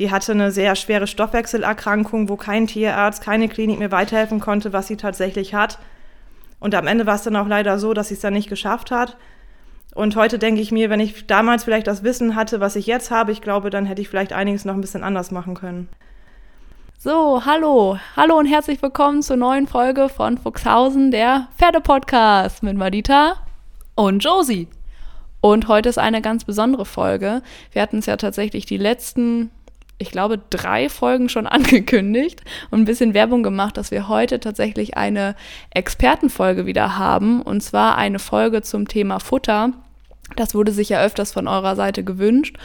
Die hatte eine sehr schwere Stoffwechselerkrankung, wo kein Tierarzt, keine Klinik mir weiterhelfen konnte, was sie tatsächlich hat. Und am Ende war es dann auch leider so, dass sie es dann nicht geschafft hat. Und heute denke ich mir, wenn ich damals vielleicht das Wissen hatte, was ich jetzt habe, ich glaube, dann hätte ich vielleicht einiges noch ein bisschen anders machen können. So, hallo, hallo und herzlich willkommen zur neuen Folge von Fuchshausen, der Pferdepodcast mit Madita und Josie. Und heute ist eine ganz besondere Folge. Wir hatten es ja tatsächlich die letzten, ich glaube, drei Folgen schon angekündigt und ein bisschen Werbung gemacht, dass wir heute tatsächlich eine Expertenfolge wieder haben. Und zwar eine Folge zum Thema Futter. Das wurde sich ja öfters von eurer Seite gewünscht.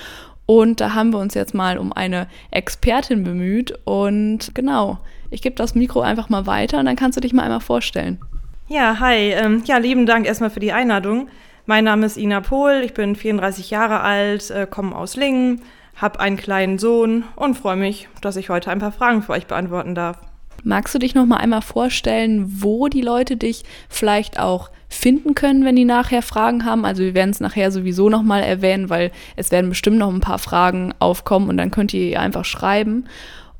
Und da haben wir uns jetzt mal um eine Expertin bemüht. Und genau, ich gebe das Mikro einfach mal weiter und dann kannst du dich mal einmal vorstellen. Ja, hi. Ähm, ja, lieben Dank erstmal für die Einladung. Mein Name ist Ina Pohl, ich bin 34 Jahre alt, äh, komme aus Lingen, habe einen kleinen Sohn und freue mich, dass ich heute ein paar Fragen für euch beantworten darf. Magst du dich noch mal einmal vorstellen, wo die Leute dich vielleicht auch finden können, wenn die nachher Fragen haben? Also wir werden es nachher sowieso noch mal erwähnen, weil es werden bestimmt noch ein paar Fragen aufkommen und dann könnt ihr einfach schreiben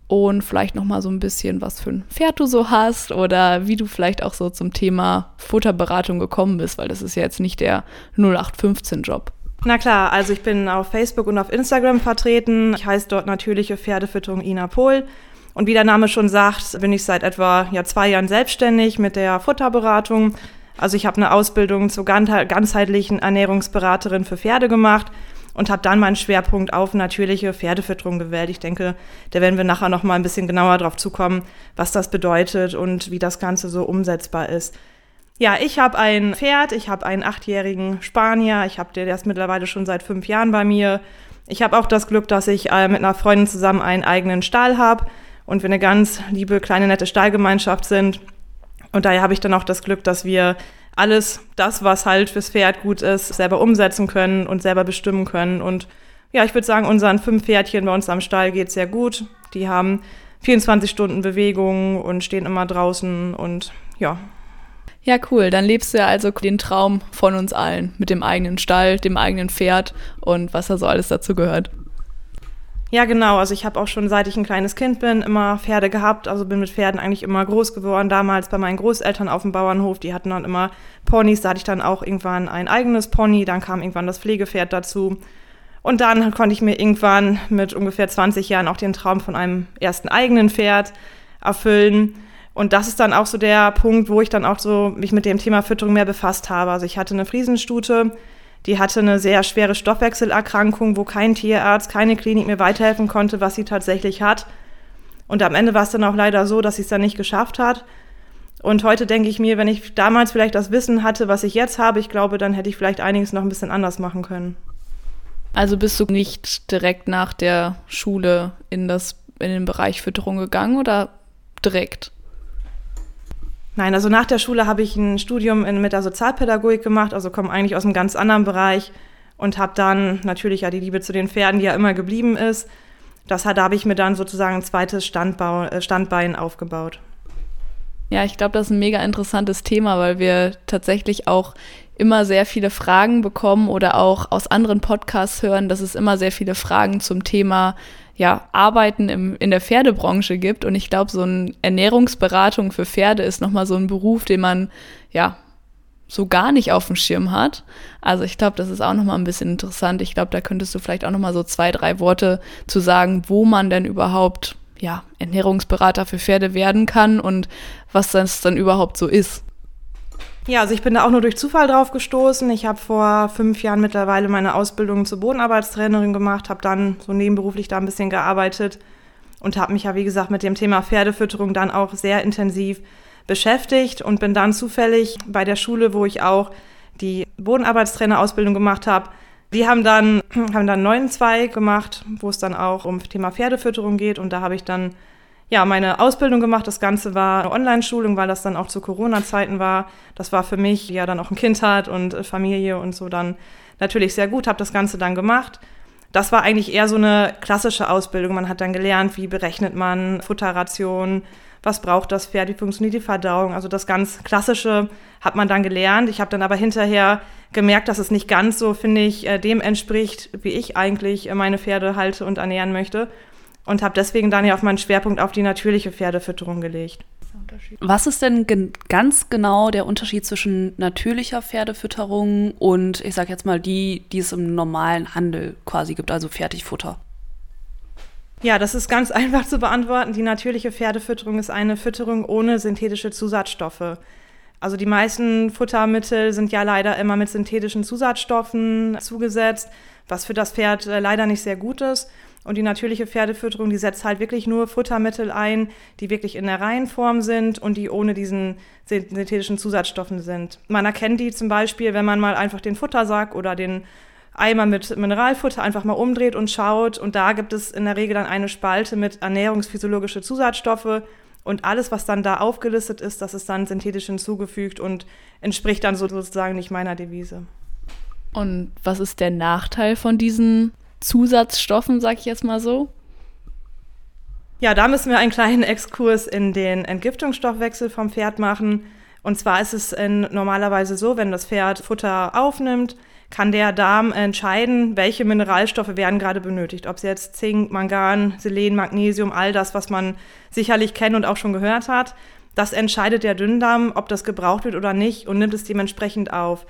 und vielleicht noch mal so ein bisschen, was für ein Pferd du so hast oder wie du vielleicht auch so zum Thema Futterberatung gekommen bist, weil das ist ja jetzt nicht der 0815-Job. Na klar, also ich bin auf Facebook und auf Instagram vertreten. Ich heiße dort natürliche Pferdefütterung Ina Pohl. Und wie der Name schon sagt, bin ich seit etwa ja, zwei Jahren selbstständig mit der Futterberatung. Also ich habe eine Ausbildung zur ganzheitlichen Ernährungsberaterin für Pferde gemacht und habe dann meinen Schwerpunkt auf natürliche Pferdefütterung gewählt. Ich denke, da werden wir nachher noch mal ein bisschen genauer drauf zukommen, was das bedeutet und wie das Ganze so umsetzbar ist. Ja, ich habe ein Pferd, ich habe einen achtjährigen Spanier, ich habe der, ist mittlerweile schon seit fünf Jahren bei mir. Ich habe auch das Glück, dass ich äh, mit einer Freundin zusammen einen eigenen Stall habe und wir eine ganz liebe, kleine, nette Stallgemeinschaft sind. Und daher habe ich dann auch das Glück, dass wir alles das, was halt fürs Pferd gut ist, selber umsetzen können und selber bestimmen können. Und ja, ich würde sagen, unseren fünf Pferdchen bei uns am Stall geht sehr gut. Die haben 24 Stunden Bewegung und stehen immer draußen und ja. Ja, cool. Dann lebst du ja also den Traum von uns allen mit dem eigenen Stall, dem eigenen Pferd und was da so alles dazu gehört. Ja, genau. Also ich habe auch schon seit ich ein kleines Kind bin immer Pferde gehabt. Also bin mit Pferden eigentlich immer groß geworden. Damals bei meinen Großeltern auf dem Bauernhof, die hatten dann immer Ponys. Da hatte ich dann auch irgendwann ein eigenes Pony. Dann kam irgendwann das Pflegepferd dazu. Und dann konnte ich mir irgendwann mit ungefähr 20 Jahren auch den Traum von einem ersten eigenen Pferd erfüllen. Und das ist dann auch so der Punkt, wo ich dann auch so mich mit dem Thema Fütterung mehr befasst habe. Also ich hatte eine Friesenstute, die hatte eine sehr schwere Stoffwechselerkrankung, wo kein Tierarzt, keine Klinik mir weiterhelfen konnte, was sie tatsächlich hat. Und am Ende war es dann auch leider so, dass sie es dann nicht geschafft hat. Und heute denke ich mir, wenn ich damals vielleicht das Wissen hatte, was ich jetzt habe, ich glaube, dann hätte ich vielleicht einiges noch ein bisschen anders machen können. Also bist du nicht direkt nach der Schule in, das, in den Bereich Fütterung gegangen oder direkt? Nein, also nach der Schule habe ich ein Studium in, mit der Sozialpädagogik gemacht, also komme eigentlich aus einem ganz anderen Bereich und habe dann natürlich ja die Liebe zu den Pferden, die ja immer geblieben ist. Das hat, da habe ich mir dann sozusagen ein zweites Standbau, äh, Standbein aufgebaut. Ja, ich glaube, das ist ein mega interessantes Thema, weil wir tatsächlich auch immer sehr viele Fragen bekommen oder auch aus anderen Podcasts hören, dass es immer sehr viele Fragen zum Thema ja, Arbeiten im, in der Pferdebranche gibt. Und ich glaube, so eine Ernährungsberatung für Pferde ist nochmal so ein Beruf, den man ja so gar nicht auf dem Schirm hat. Also ich glaube, das ist auch nochmal ein bisschen interessant. Ich glaube, da könntest du vielleicht auch nochmal so zwei, drei Worte zu sagen, wo man denn überhaupt ja, Ernährungsberater für Pferde werden kann und was das dann überhaupt so ist. Ja, also ich bin da auch nur durch Zufall drauf gestoßen. Ich habe vor fünf Jahren mittlerweile meine Ausbildung zur Bodenarbeitstrainerin gemacht, habe dann so nebenberuflich da ein bisschen gearbeitet und habe mich ja, wie gesagt, mit dem Thema Pferdefütterung dann auch sehr intensiv beschäftigt und bin dann zufällig bei der Schule, wo ich auch die Bodenarbeitstrainerausbildung gemacht habe, die haben dann, haben dann einen neuen Zweig gemacht, wo es dann auch um Thema Pferdefütterung geht und da habe ich dann ja, meine Ausbildung gemacht. Das Ganze war eine Online-Schulung, weil das dann auch zu Corona-Zeiten war. Das war für mich, ja dann auch ein Kind hat und äh, Familie und so dann natürlich sehr gut, habe das Ganze dann gemacht. Das war eigentlich eher so eine klassische Ausbildung. Man hat dann gelernt, wie berechnet man Futterration, was braucht das Pferd, wie funktioniert die Verdauung. Also das ganz Klassische hat man dann gelernt. Ich habe dann aber hinterher gemerkt, dass es nicht ganz so, finde ich, äh, dem entspricht, wie ich eigentlich äh, meine Pferde halte und ernähren möchte und habe deswegen dann ja auf meinen Schwerpunkt auf die natürliche Pferdefütterung gelegt. Was ist denn gen ganz genau der Unterschied zwischen natürlicher Pferdefütterung und ich sage jetzt mal die, die es im normalen Handel quasi gibt, also Fertigfutter? Ja, das ist ganz einfach zu beantworten. Die natürliche Pferdefütterung ist eine Fütterung ohne synthetische Zusatzstoffe. Also die meisten Futtermittel sind ja leider immer mit synthetischen Zusatzstoffen zugesetzt, was für das Pferd äh, leider nicht sehr gut ist. Und die natürliche Pferdefütterung, die setzt halt wirklich nur Futtermittel ein, die wirklich in der Reihenform sind und die ohne diesen synthetischen Zusatzstoffen sind. Man erkennt die zum Beispiel, wenn man mal einfach den Futtersack oder den Eimer mit Mineralfutter einfach mal umdreht und schaut. Und da gibt es in der Regel dann eine Spalte mit ernährungsphysiologische Zusatzstoffe. Und alles, was dann da aufgelistet ist, das ist dann synthetisch hinzugefügt und entspricht dann sozusagen nicht meiner Devise. Und was ist der Nachteil von diesen Zusatzstoffen, sag ich jetzt mal so? Ja, da müssen wir einen kleinen Exkurs in den Entgiftungsstoffwechsel vom Pferd machen. Und zwar ist es normalerweise so, wenn das Pferd Futter aufnimmt, kann der Darm entscheiden, welche Mineralstoffe werden gerade benötigt. Ob es jetzt Zink, Mangan, Selen, Magnesium, all das, was man sicherlich kennt und auch schon gehört hat. Das entscheidet der Dünndarm, ob das gebraucht wird oder nicht und nimmt es dementsprechend auf.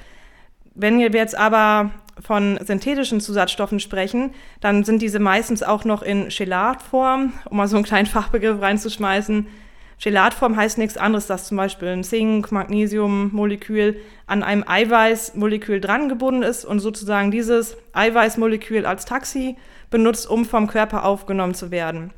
Wenn wir jetzt aber von synthetischen Zusatzstoffen sprechen, dann sind diese meistens auch noch in Chelatform, um mal so einen kleinen Fachbegriff reinzuschmeißen. Gelatform heißt nichts anderes, dass zum Beispiel ein Zink, Magnesium-Molekül an einem Eiweißmolekül dran gebunden ist und sozusagen dieses Eiweißmolekül als Taxi benutzt, um vom Körper aufgenommen zu werden.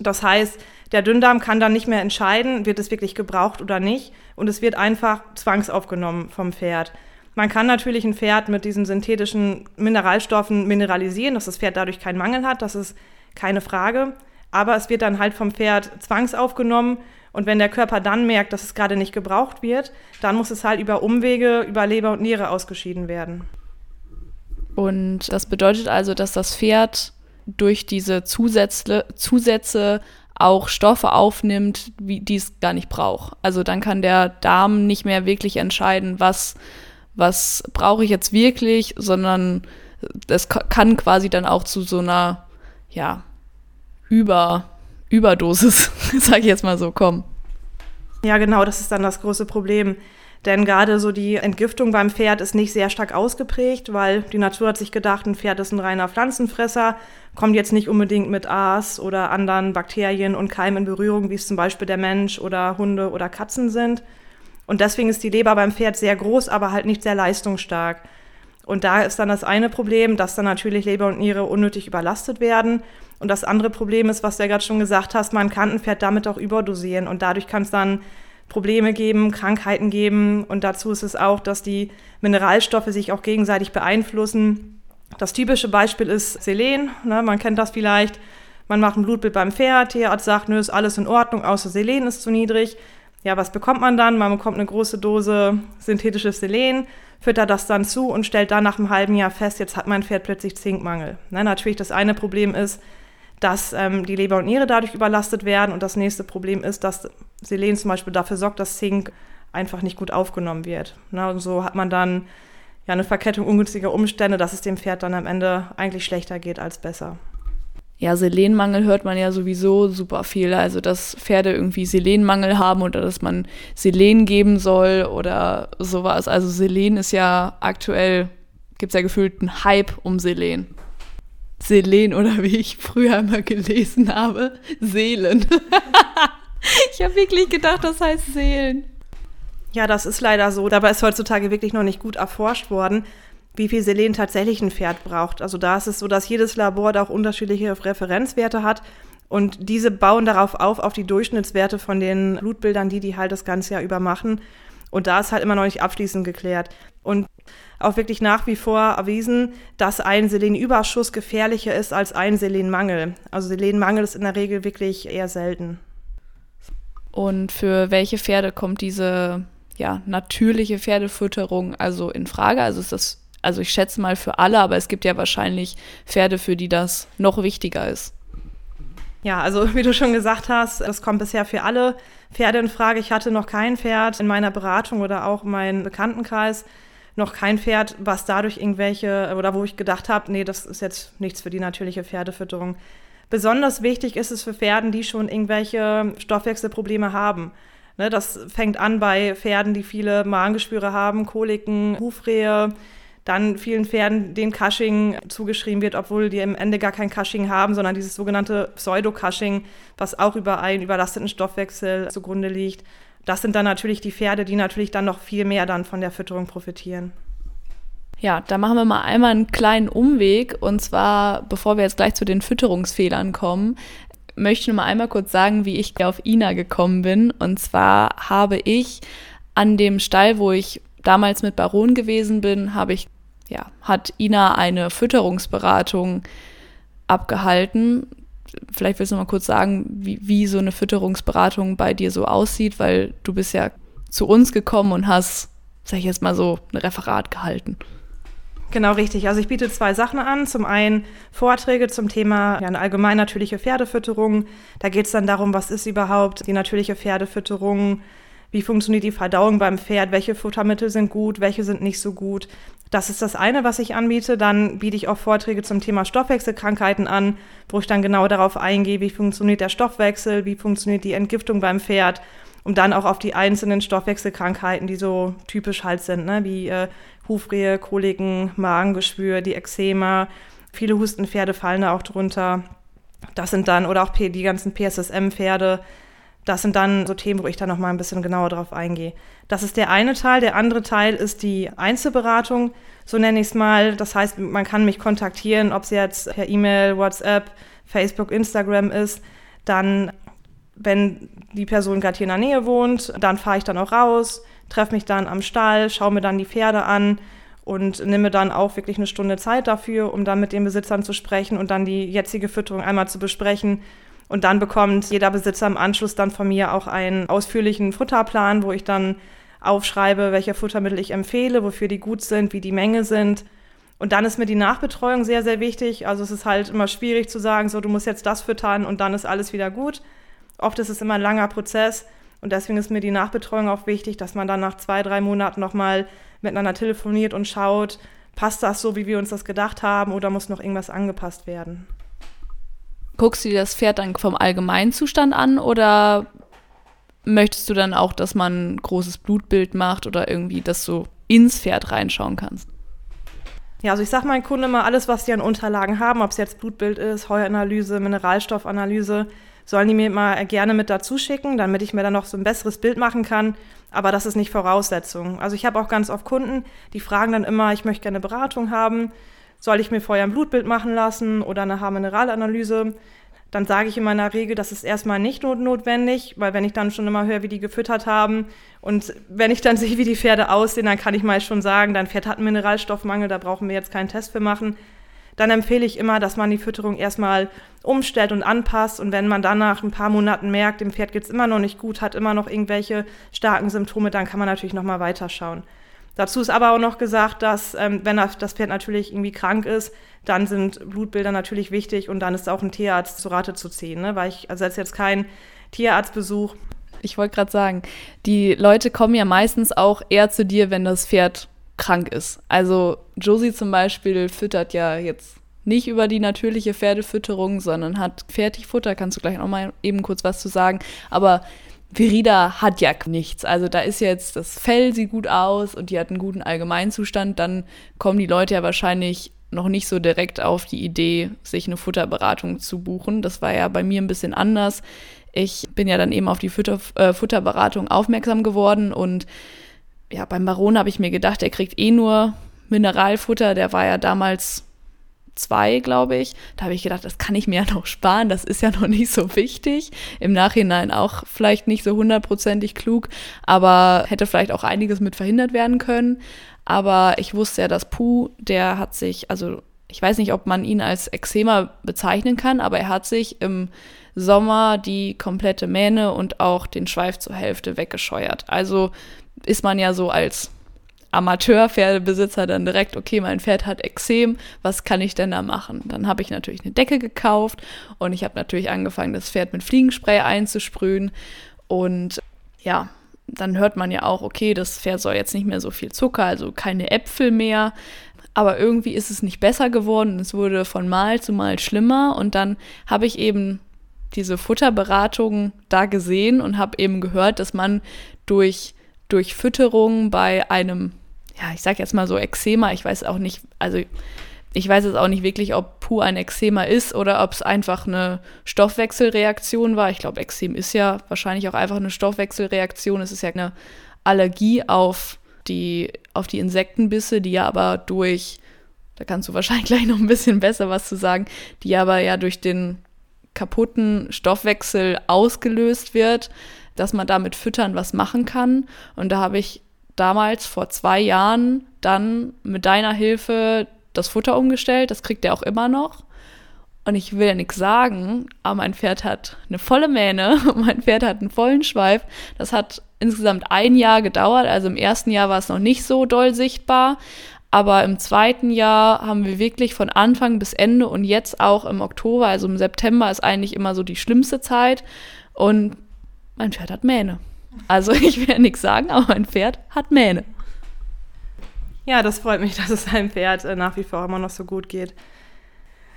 Das heißt, der Dünndarm kann dann nicht mehr entscheiden, wird es wirklich gebraucht oder nicht und es wird einfach zwangsaufgenommen vom Pferd. Man kann natürlich ein Pferd mit diesen synthetischen Mineralstoffen mineralisieren, dass das Pferd dadurch keinen Mangel hat, das ist keine Frage. Aber es wird dann halt vom Pferd zwangsaufgenommen und wenn der Körper dann merkt, dass es gerade nicht gebraucht wird, dann muss es halt über Umwege, über Leber und Niere ausgeschieden werden. Und das bedeutet also, dass das Pferd durch diese Zusätze, Zusätze auch Stoffe aufnimmt, die es gar nicht braucht. Also dann kann der Darm nicht mehr wirklich entscheiden, was, was brauche ich jetzt wirklich, sondern das kann quasi dann auch zu so einer, ja, Über, Überdosis, sage ich jetzt mal so, kommen. Ja, genau, das ist dann das große Problem. Denn gerade so die Entgiftung beim Pferd ist nicht sehr stark ausgeprägt, weil die Natur hat sich gedacht, ein Pferd ist ein reiner Pflanzenfresser, kommt jetzt nicht unbedingt mit Aas oder anderen Bakterien und Keimen in Berührung, wie es zum Beispiel der Mensch oder Hunde oder Katzen sind. Und deswegen ist die Leber beim Pferd sehr groß, aber halt nicht sehr leistungsstark. Und da ist dann das eine Problem, dass dann natürlich Leber und Niere unnötig überlastet werden. Und das andere Problem ist, was du ja gerade schon gesagt hast, man kann ein Pferd damit auch überdosieren. Und dadurch kann es dann Probleme geben, Krankheiten geben. Und dazu ist es auch, dass die Mineralstoffe sich auch gegenseitig beeinflussen. Das typische Beispiel ist Selen. Ne? Man kennt das vielleicht. Man macht ein Blutbild beim Pferd. Tierarzt sagt, nö, ist alles in Ordnung, außer Selen ist zu niedrig. Ja, was bekommt man dann? Man bekommt eine große Dose synthetisches Selen füttert das dann zu und stellt dann nach einem halben Jahr fest, jetzt hat mein Pferd plötzlich Zinkmangel. Ne, natürlich das eine Problem ist, dass ähm, die Leber und Niere dadurch überlastet werden und das nächste Problem ist, dass Selen zum Beispiel dafür sorgt, dass Zink einfach nicht gut aufgenommen wird. Ne, und so hat man dann ja eine Verkettung ungünstiger Umstände, dass es dem Pferd dann am Ende eigentlich schlechter geht als besser. Ja, Selenmangel hört man ja sowieso super viel. Also, dass Pferde irgendwie Selenmangel haben oder dass man Selen geben soll oder sowas. Also, Selen ist ja aktuell, gibt es ja gefühlt einen Hype um Selen. Selen oder wie ich früher immer gelesen habe, Seelen. ich habe wirklich gedacht, das heißt Seelen. Ja, das ist leider so. Dabei ist heutzutage wirklich noch nicht gut erforscht worden, wie viel Selen tatsächlich ein Pferd braucht. Also da ist es so, dass jedes Labor da auch unterschiedliche Referenzwerte hat. Und diese bauen darauf auf, auf die Durchschnittswerte von den Blutbildern, die die halt das ganze Jahr über machen. Und da ist halt immer noch nicht abschließend geklärt. Und auch wirklich nach wie vor erwiesen, dass ein Selenüberschuss gefährlicher ist als ein Selenmangel. Also Selenmangel ist in der Regel wirklich eher selten. Und für welche Pferde kommt diese ja, natürliche Pferdefütterung also in Frage? Also ist das also ich schätze mal für alle, aber es gibt ja wahrscheinlich Pferde, für die das noch wichtiger ist. Ja, also wie du schon gesagt hast, das kommt bisher für alle Pferde in Frage. Ich hatte noch kein Pferd in meiner Beratung oder auch in meinem Bekanntenkreis, noch kein Pferd, was dadurch irgendwelche oder wo ich gedacht habe, nee, das ist jetzt nichts für die natürliche Pferdefütterung. Besonders wichtig ist es für Pferden, die schon irgendwelche Stoffwechselprobleme haben. Ne, das fängt an bei Pferden, die viele Magengeschwüre haben, Koliken, Hufrehe, dann vielen Pferden, denen Cushing zugeschrieben wird, obwohl die im Ende gar kein Cushing haben, sondern dieses sogenannte Pseudo-Cushing, was auch über einen überlasteten Stoffwechsel zugrunde liegt. Das sind dann natürlich die Pferde, die natürlich dann noch viel mehr dann von der Fütterung profitieren. Ja, da machen wir mal einmal einen kleinen Umweg. Und zwar, bevor wir jetzt gleich zu den Fütterungsfehlern kommen, möchte ich nur mal einmal kurz sagen, wie ich auf Ina gekommen bin. Und zwar habe ich an dem Stall, wo ich damals mit Baron gewesen bin, habe ich ja, hat Ina eine Fütterungsberatung abgehalten. Vielleicht willst du mal kurz sagen, wie, wie so eine Fütterungsberatung bei dir so aussieht, weil du bist ja zu uns gekommen und hast, sag ich jetzt mal so, ein Referat gehalten. Genau richtig. Also ich biete zwei Sachen an. Zum einen Vorträge zum Thema ja, eine allgemein natürliche Pferdefütterung. Da geht es dann darum, was ist überhaupt die natürliche Pferdefütterung, wie funktioniert die Verdauung beim Pferd, welche Futtermittel sind gut, welche sind nicht so gut. Das ist das eine, was ich anbiete. Dann biete ich auch Vorträge zum Thema Stoffwechselkrankheiten an, wo ich dann genau darauf eingehe, wie funktioniert der Stoffwechsel, wie funktioniert die Entgiftung beim Pferd, um dann auch auf die einzelnen Stoffwechselkrankheiten, die so typisch halt sind, ne, wie äh, Hufrehe, Koliken, Magengeschwür, die Eczema, viele Hustenpferde fallen da auch drunter. Das sind dann, oder auch die ganzen PSSM-Pferde, das sind dann so Themen, wo ich dann nochmal ein bisschen genauer drauf eingehe. Das ist der eine Teil. Der andere Teil ist die Einzelberatung, so nenne ich es mal. Das heißt, man kann mich kontaktieren, ob es jetzt per E-Mail, WhatsApp, Facebook, Instagram ist. Dann, wenn die Person gerade hier in der Nähe wohnt, dann fahre ich dann auch raus, treffe mich dann am Stall, schaue mir dann die Pferde an und nehme dann auch wirklich eine Stunde Zeit dafür, um dann mit den Besitzern zu sprechen und dann die jetzige Fütterung einmal zu besprechen und dann bekommt jeder Besitzer im Anschluss dann von mir auch einen ausführlichen Futterplan, wo ich dann aufschreibe, welche Futtermittel ich empfehle, wofür die gut sind, wie die Menge sind. Und dann ist mir die Nachbetreuung sehr, sehr wichtig. Also es ist halt immer schwierig zu sagen, so du musst jetzt das füttern und dann ist alles wieder gut. Oft ist es immer ein langer Prozess und deswegen ist mir die Nachbetreuung auch wichtig, dass man dann nach zwei, drei Monaten nochmal miteinander telefoniert und schaut, passt das so, wie wir uns das gedacht haben oder muss noch irgendwas angepasst werden. Guckst du dir das Pferd dann vom Allgemeinzustand an oder möchtest du dann auch, dass man ein großes Blutbild macht oder irgendwie, dass du ins Pferd reinschauen kannst? Ja, also ich sage meinen Kunden immer, alles, was die an Unterlagen haben, ob es jetzt Blutbild ist, Heuanalyse, Mineralstoffanalyse, sollen die mir mal gerne mit dazu schicken, damit ich mir dann noch so ein besseres Bild machen kann. Aber das ist nicht Voraussetzung. Also ich habe auch ganz oft Kunden, die fragen dann immer, ich möchte gerne Beratung haben soll ich mir vorher ein Blutbild machen lassen oder eine Haarmineralanalyse? Dann sage ich in meiner Regel, das ist erstmal nicht notwendig, weil wenn ich dann schon immer höre, wie die gefüttert haben und wenn ich dann sehe, wie die Pferde aussehen, dann kann ich mal schon sagen, dein Pferd hat einen Mineralstoffmangel, da brauchen wir jetzt keinen Test für machen. Dann empfehle ich immer, dass man die Fütterung erstmal umstellt und anpasst. Und wenn man dann nach ein paar Monaten merkt, dem Pferd geht es immer noch nicht gut, hat immer noch irgendwelche starken Symptome, dann kann man natürlich nochmal weiterschauen. Dazu ist aber auch noch gesagt, dass ähm, wenn das Pferd natürlich irgendwie krank ist, dann sind Blutbilder natürlich wichtig und dann ist auch ein Tierarzt zu Rate zu ziehen, ne? weil ich also jetzt kein Tierarztbesuch. Ich wollte gerade sagen, die Leute kommen ja meistens auch eher zu dir, wenn das Pferd krank ist. Also Josie zum Beispiel füttert ja jetzt nicht über die natürliche Pferdefütterung, sondern hat Fertigfutter. Kannst du gleich noch mal eben kurz was zu sagen. Aber Verida hat ja nichts. Also da ist jetzt, das Fell sieht gut aus und die hat einen guten Allgemeinzustand, dann kommen die Leute ja wahrscheinlich noch nicht so direkt auf die Idee, sich eine Futterberatung zu buchen. Das war ja bei mir ein bisschen anders. Ich bin ja dann eben auf die Futter, äh, Futterberatung aufmerksam geworden und ja, beim Baron habe ich mir gedacht, der kriegt eh nur Mineralfutter. Der war ja damals zwei, glaube ich. Da habe ich gedacht, das kann ich mir ja noch sparen, das ist ja noch nicht so wichtig. Im Nachhinein auch vielleicht nicht so hundertprozentig klug, aber hätte vielleicht auch einiges mit verhindert werden können. Aber ich wusste ja, dass Puh, der hat sich, also ich weiß nicht, ob man ihn als Eczema bezeichnen kann, aber er hat sich im Sommer die komplette Mähne und auch den Schweif zur Hälfte weggescheuert. Also ist man ja so als Amateurpferdebesitzer dann direkt, okay, mein Pferd hat Exem, was kann ich denn da machen? Dann habe ich natürlich eine Decke gekauft und ich habe natürlich angefangen, das Pferd mit Fliegenspray einzusprühen und ja, dann hört man ja auch, okay, das Pferd soll jetzt nicht mehr so viel Zucker, also keine Äpfel mehr. aber irgendwie ist es nicht besser geworden. Es wurde von Mal zu Mal schlimmer und dann habe ich eben diese Futterberatung da gesehen und habe eben gehört, dass man durch, durch Fütterung bei einem, ja, ich sage jetzt mal so Eczema, ich weiß auch nicht, also ich weiß jetzt auch nicht wirklich, ob pur ein Eczema ist oder ob es einfach eine Stoffwechselreaktion war. Ich glaube, Ekzem ist ja wahrscheinlich auch einfach eine Stoffwechselreaktion. Es ist ja eine Allergie auf die, auf die Insektenbisse, die ja aber durch, da kannst du wahrscheinlich gleich noch ein bisschen besser was zu sagen, die aber ja durch den kaputten Stoffwechsel ausgelöst wird, dass man damit Füttern was machen kann. Und da habe ich damals vor zwei Jahren dann mit deiner Hilfe das Futter umgestellt. Das kriegt er auch immer noch. Und ich will ja nichts sagen, aber mein Pferd hat eine volle Mähne, mein Pferd hat einen vollen Schweif. Das hat insgesamt ein Jahr gedauert. Also im ersten Jahr war es noch nicht so doll sichtbar. Aber im zweiten Jahr haben wir wirklich von Anfang bis Ende und jetzt auch im Oktober, also im September ist eigentlich immer so die schlimmste Zeit. Und mein Pferd hat Mähne. Also ich ja nichts sagen, aber mein Pferd hat Mähne. Ja, das freut mich, dass es deinem Pferd äh, nach wie vor immer noch so gut geht.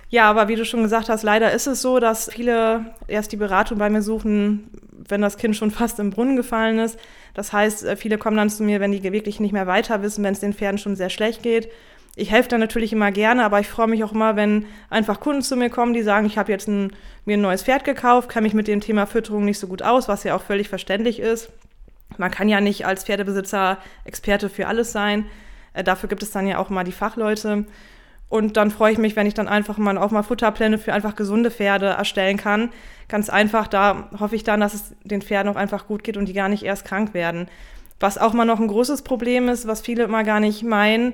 Ja, aber wie du schon gesagt hast, leider ist es so, dass viele erst die Beratung bei mir suchen, wenn das Kind schon fast im Brunnen gefallen ist. Das heißt, äh, viele kommen dann zu mir, wenn die wirklich nicht mehr weiter wissen, wenn es den Pferden schon sehr schlecht geht. Ich helfe dann natürlich immer gerne, aber ich freue mich auch immer, wenn einfach Kunden zu mir kommen, die sagen, ich habe jetzt ein, mir ein neues Pferd gekauft, kann mich mit dem Thema Fütterung nicht so gut aus, was ja auch völlig verständlich ist. Man kann ja nicht als Pferdebesitzer Experte für alles sein. Äh, dafür gibt es dann ja auch mal die Fachleute. Und dann freue ich mich, wenn ich dann einfach mal auch mal Futterpläne für einfach gesunde Pferde erstellen kann. Ganz einfach, da hoffe ich dann, dass es den Pferden auch einfach gut geht und die gar nicht erst krank werden. Was auch mal noch ein großes Problem ist, was viele immer gar nicht meinen,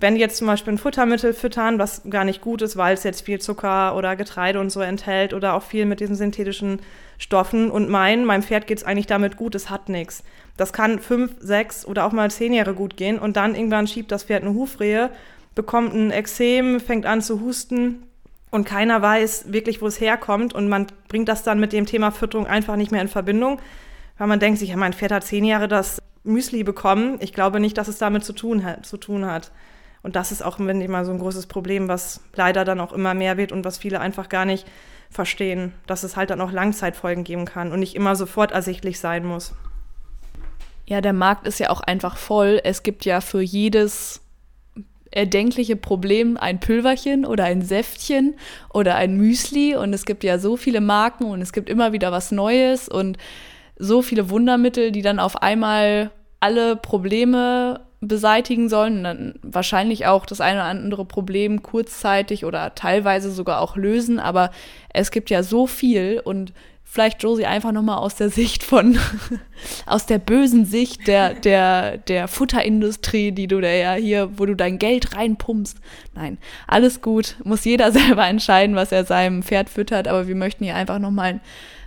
wenn jetzt zum Beispiel ein Futtermittel füttern, was gar nicht gut ist, weil es jetzt viel Zucker oder Getreide und so enthält oder auch viel mit diesen synthetischen Stoffen und meinen, meinem Pferd geht es eigentlich damit gut, es hat nichts. Das kann fünf, sechs oder auch mal zehn Jahre gut gehen und dann irgendwann schiebt das Pferd eine Hufrehe bekommt ein Exem, fängt an zu husten und keiner weiß wirklich, wo es herkommt und man bringt das dann mit dem Thema Fütterung einfach nicht mehr in Verbindung, weil man denkt sich, ja, mein Pferd hat zehn Jahre das Müsli bekommen. Ich glaube nicht, dass es damit zu tun. Zu tun hat. Und das ist auch immer so ein großes Problem, was leider dann auch immer mehr wird und was viele einfach gar nicht verstehen, dass es halt dann auch Langzeitfolgen geben kann und nicht immer sofort ersichtlich sein muss. Ja, der Markt ist ja auch einfach voll. Es gibt ja für jedes erdenkliche Problem ein Pülverchen oder ein Säftchen oder ein Müsli und es gibt ja so viele Marken und es gibt immer wieder was Neues und so viele Wundermittel, die dann auf einmal alle Probleme beseitigen sollen dann wahrscheinlich auch das eine oder andere Problem kurzzeitig oder teilweise sogar auch lösen, aber es gibt ja so viel und vielleicht Josie einfach nochmal aus der Sicht von, aus der bösen Sicht der, der, der Futterindustrie, die du da ja hier, wo du dein Geld reinpumpst. Nein, alles gut, muss jeder selber entscheiden, was er seinem Pferd füttert, aber wir möchten hier einfach nochmal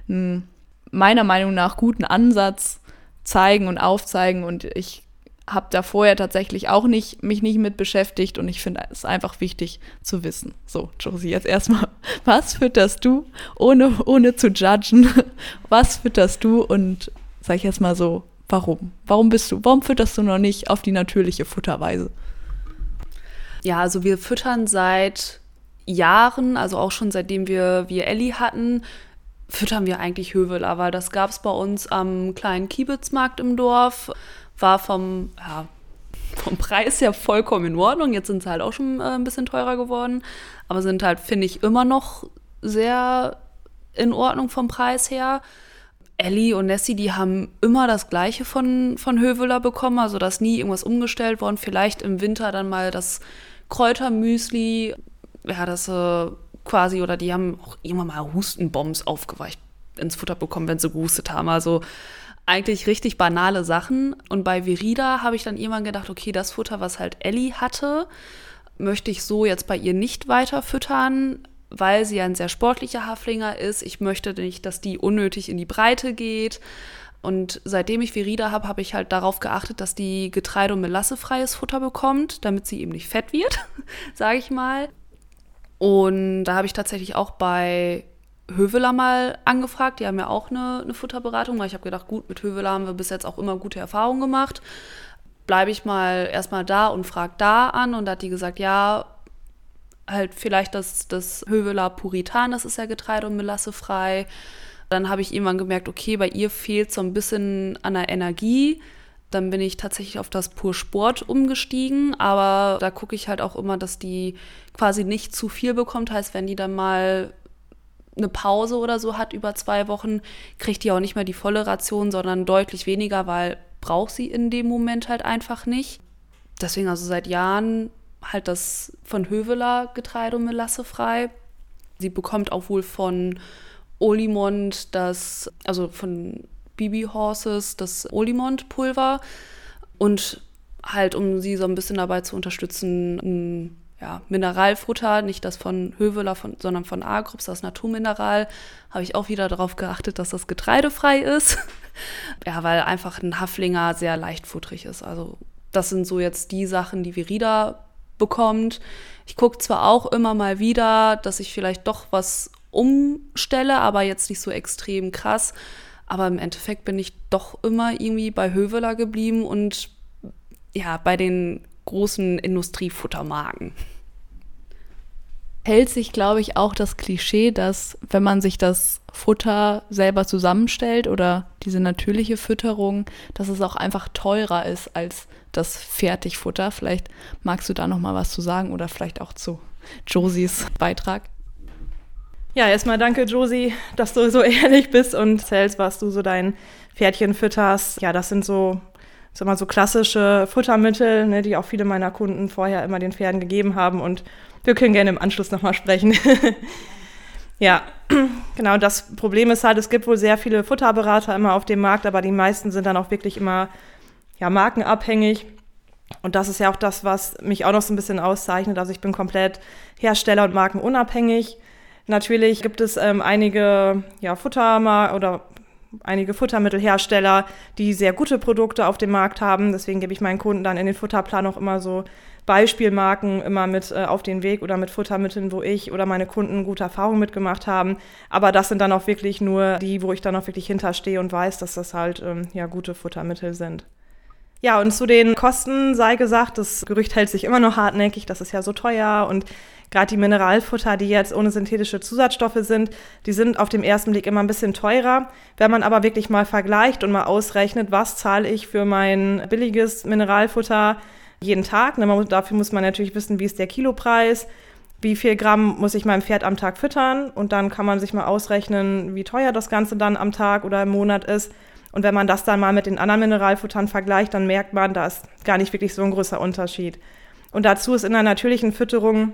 einen, meiner Meinung nach, guten Ansatz zeigen und aufzeigen. Und ich habe da vorher tatsächlich auch nicht, mich nicht mit beschäftigt und ich finde es einfach wichtig zu wissen. So, Josie, jetzt erstmal, was fütterst du, ohne, ohne zu judgen, was fütterst du und sag ich jetzt mal so, warum? Warum bist du, warum fütterst du noch nicht auf die natürliche Futterweise? Ja, also wir füttern seit Jahren, also auch schon seitdem wir, wir Ellie hatten, füttern wir eigentlich Höveler, weil das gab es bei uns am kleinen Kiebitzmarkt im Dorf war vom, ja, vom Preis her vollkommen in Ordnung. Jetzt sind sie halt auch schon äh, ein bisschen teurer geworden, aber sind halt, finde ich, immer noch sehr in Ordnung vom Preis her. Ellie und Nessie, die haben immer das Gleiche von, von Höveler bekommen, also da ist nie irgendwas umgestellt worden. Vielleicht im Winter dann mal das Kräutermüsli, ja, das äh, quasi, oder die haben auch immer mal Hustenbombs aufgeweicht ins Futter bekommen, wenn sie gehustet haben. Also eigentlich richtig banale Sachen. Und bei Verida habe ich dann irgendwann gedacht, okay, das Futter, was halt Ellie hatte, möchte ich so jetzt bei ihr nicht weiter füttern, weil sie ein sehr sportlicher Haflinger ist. Ich möchte nicht, dass die unnötig in die Breite geht. Und seitdem ich Verida habe, habe ich halt darauf geachtet, dass die Getreide- und melassefreies Futter bekommt, damit sie eben nicht fett wird, sage ich mal. Und da habe ich tatsächlich auch bei Höveler mal angefragt. Die haben ja auch eine, eine Futterberatung, weil ich habe gedacht, gut, mit Höveler haben wir bis jetzt auch immer gute Erfahrungen gemacht. bleibe ich mal erstmal da und frage da an. Und da hat die gesagt, ja, halt vielleicht das, das Höveler Puritan, das ist ja Getreide- und Melassefrei. Dann habe ich irgendwann gemerkt, okay, bei ihr fehlt so ein bisschen an der Energie. Dann bin ich tatsächlich auf das Pur Sport umgestiegen, aber da gucke ich halt auch immer, dass die quasi nicht zu viel bekommt. Heißt, wenn die dann mal eine Pause oder so hat über zwei Wochen, kriegt die auch nicht mehr die volle Ration, sondern deutlich weniger, weil braucht sie in dem Moment halt einfach nicht. Deswegen also seit Jahren halt das von Höveler Getreide und Melasse frei. Sie bekommt auch wohl von Olimond das, also von Bibi Horses das Olimond Pulver und halt um sie so ein bisschen dabei zu unterstützen, ja, Mineralfutter, nicht das von Höveler, von, sondern von Agrups, das Naturmineral, habe ich auch wieder darauf geachtet, dass das getreidefrei ist. ja, weil einfach ein Haflinger sehr leichtfutterig ist. Also das sind so jetzt die Sachen, die Verida bekommt. Ich gucke zwar auch immer mal wieder, dass ich vielleicht doch was umstelle, aber jetzt nicht so extrem krass. Aber im Endeffekt bin ich doch immer irgendwie bei Höveler geblieben und ja, bei den großen Industriefuttermarken. Hält sich, glaube ich, auch das Klischee, dass wenn man sich das Futter selber zusammenstellt oder diese natürliche Fütterung, dass es auch einfach teurer ist als das Fertigfutter. Vielleicht magst du da noch mal was zu sagen oder vielleicht auch zu Josies Beitrag. Ja, erstmal danke, Josie, dass du so ehrlich bist und erzählst, was du so dein Pferdchen fütterst. Ja, das sind so, sag mal, so klassische Futtermittel, ne, die auch viele meiner Kunden vorher immer den Pferden gegeben haben. Und wir können gerne im Anschluss nochmal sprechen. ja, genau. Das Problem ist halt, es gibt wohl sehr viele Futterberater immer auf dem Markt, aber die meisten sind dann auch wirklich immer ja, markenabhängig. Und das ist ja auch das, was mich auch noch so ein bisschen auszeichnet. Also ich bin komplett Hersteller- und Markenunabhängig. Natürlich gibt es ähm, einige ja, Futter oder einige Futtermittelhersteller, die sehr gute Produkte auf dem Markt haben. Deswegen gebe ich meinen Kunden dann in den Futterplan auch immer so Beispielmarken immer mit äh, auf den Weg oder mit Futtermitteln, wo ich oder meine Kunden gute Erfahrungen mitgemacht haben. Aber das sind dann auch wirklich nur die, wo ich dann auch wirklich hinterstehe und weiß, dass das halt ähm, ja gute Futtermittel sind. Ja, und zu den Kosten sei gesagt, das Gerücht hält sich immer noch hartnäckig, das ist ja so teuer und gerade die Mineralfutter, die jetzt ohne synthetische Zusatzstoffe sind, die sind auf dem ersten Blick immer ein bisschen teurer. Wenn man aber wirklich mal vergleicht und mal ausrechnet, was zahle ich für mein billiges Mineralfutter jeden Tag, ne, dafür muss man natürlich wissen, wie ist der Kilopreis, wie viel Gramm muss ich meinem Pferd am Tag füttern und dann kann man sich mal ausrechnen, wie teuer das Ganze dann am Tag oder im Monat ist. Und wenn man das dann mal mit den anderen Mineralfuttern vergleicht, dann merkt man, da ist gar nicht wirklich so ein großer Unterschied. Und dazu ist in der natürlichen Fütterung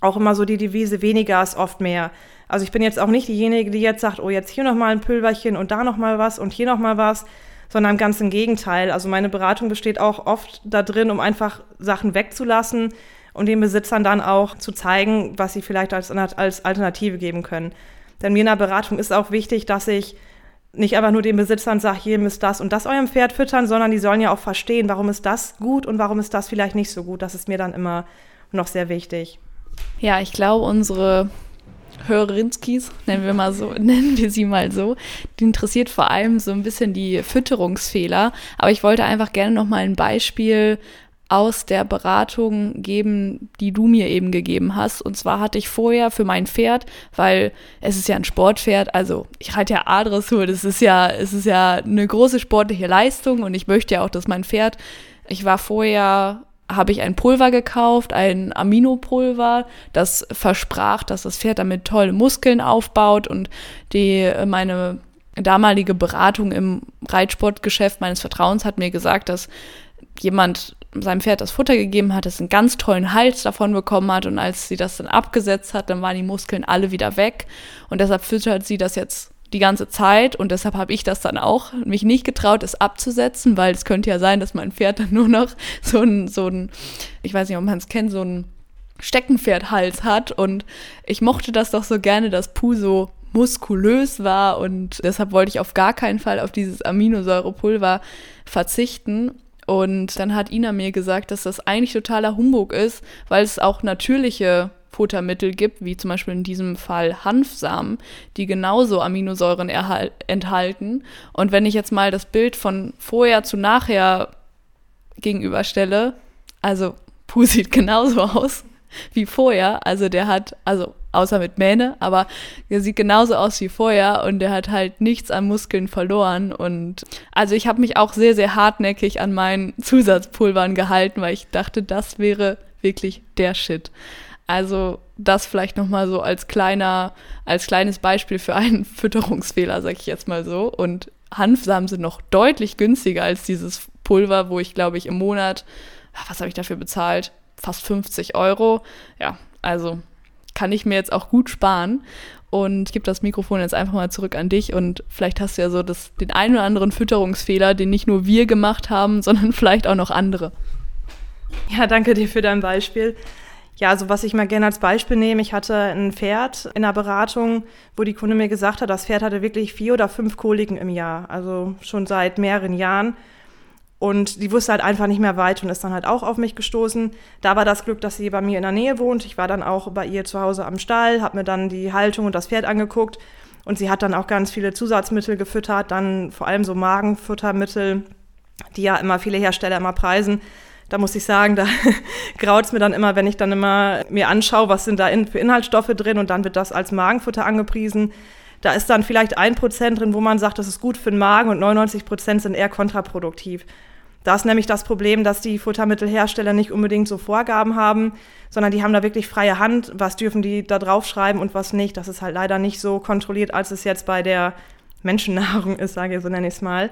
auch immer so die Devise, weniger ist oft mehr. Also ich bin jetzt auch nicht diejenige, die jetzt sagt, oh, jetzt hier nochmal ein Pülverchen und da nochmal was und hier nochmal was, sondern ganz im Gegenteil. Also meine Beratung besteht auch oft da drin, um einfach Sachen wegzulassen und den Besitzern dann auch zu zeigen, was sie vielleicht als, als Alternative geben können. Denn mir in der Beratung ist auch wichtig, dass ich nicht einfach nur den Besitzern sage, hier müsst das und das eurem Pferd füttern, sondern die sollen ja auch verstehen, warum ist das gut und warum ist das vielleicht nicht so gut. Das ist mir dann immer noch sehr wichtig. Ja, ich glaube, unsere Hörerinskis, nennen wir mal so, nennen wir sie mal so, die interessiert vor allem so ein bisschen die Fütterungsfehler. Aber ich wollte einfach gerne noch mal ein Beispiel aus der Beratung geben, die du mir eben gegeben hast. Und zwar hatte ich vorher für mein Pferd, weil es ist ja ein Sportpferd, also ich reite ja A-Dressur, das ist ja, es ist ja eine große sportliche Leistung und ich möchte ja auch, dass mein Pferd, ich war vorher habe ich ein Pulver gekauft, ein Aminopulver, das versprach, dass das Pferd damit tolle Muskeln aufbaut und die meine damalige Beratung im Reitsportgeschäft meines Vertrauens hat mir gesagt, dass jemand seinem Pferd das Futter gegeben hat, es einen ganz tollen Hals davon bekommen hat und als sie das dann abgesetzt hat, dann waren die Muskeln alle wieder weg und deshalb füttert sie das jetzt die ganze Zeit und deshalb habe ich das dann auch mich nicht getraut, es abzusetzen, weil es könnte ja sein, dass mein Pferd dann nur noch so ein, so ein ich weiß nicht, ob man es kennt, so ein Steckenpferdhals hat und ich mochte das doch so gerne, dass Puh so muskulös war und deshalb wollte ich auf gar keinen Fall auf dieses Aminosäurepulver verzichten. Und dann hat Ina mir gesagt, dass das eigentlich totaler Humbug ist, weil es auch natürliche Futtermittel gibt, wie zum Beispiel in diesem Fall Hanfsamen, die genauso Aminosäuren enthalten. Und wenn ich jetzt mal das Bild von vorher zu nachher gegenüberstelle, also Puh sieht genauso aus wie vorher. Also der hat, also außer mit Mähne, aber er sieht genauso aus wie vorher und der hat halt nichts an Muskeln verloren. Und also ich habe mich auch sehr, sehr hartnäckig an meinen Zusatzpulvern gehalten, weil ich dachte, das wäre wirklich der Shit. Also das vielleicht nochmal so als kleiner, als kleines Beispiel für einen Fütterungsfehler, sag ich jetzt mal so. Und Hanfsamen sind noch deutlich günstiger als dieses Pulver, wo ich glaube ich im Monat, was habe ich dafür bezahlt? Fast 50 Euro. Ja, also kann ich mir jetzt auch gut sparen. Und gebe das Mikrofon jetzt einfach mal zurück an dich und vielleicht hast du ja so das, den einen oder anderen Fütterungsfehler, den nicht nur wir gemacht haben, sondern vielleicht auch noch andere. Ja, danke dir für dein Beispiel. Ja, also was ich mal gerne als Beispiel nehme, ich hatte ein Pferd in der Beratung, wo die Kunde mir gesagt hat, das Pferd hatte wirklich vier oder fünf Koliken im Jahr, also schon seit mehreren Jahren. Und die wusste halt einfach nicht mehr weit und ist dann halt auch auf mich gestoßen. Da war das Glück, dass sie bei mir in der Nähe wohnt. Ich war dann auch bei ihr zu Hause am Stall, habe mir dann die Haltung und das Pferd angeguckt. Und sie hat dann auch ganz viele Zusatzmittel gefüttert, dann vor allem so Magenfuttermittel, die ja immer viele Hersteller immer preisen. Da muss ich sagen, da graut es mir dann immer, wenn ich dann immer mir anschaue, was sind da in, für Inhaltsstoffe drin und dann wird das als Magenfutter angepriesen. Da ist dann vielleicht ein Prozent drin, wo man sagt, das ist gut für den Magen und 99 Prozent sind eher kontraproduktiv. Da ist nämlich das Problem, dass die Futtermittelhersteller nicht unbedingt so Vorgaben haben, sondern die haben da wirklich freie Hand, was dürfen die da draufschreiben und was nicht. Das ist halt leider nicht so kontrolliert, als es jetzt bei der Menschennahrung ist, sage ich so nenne ich es mal.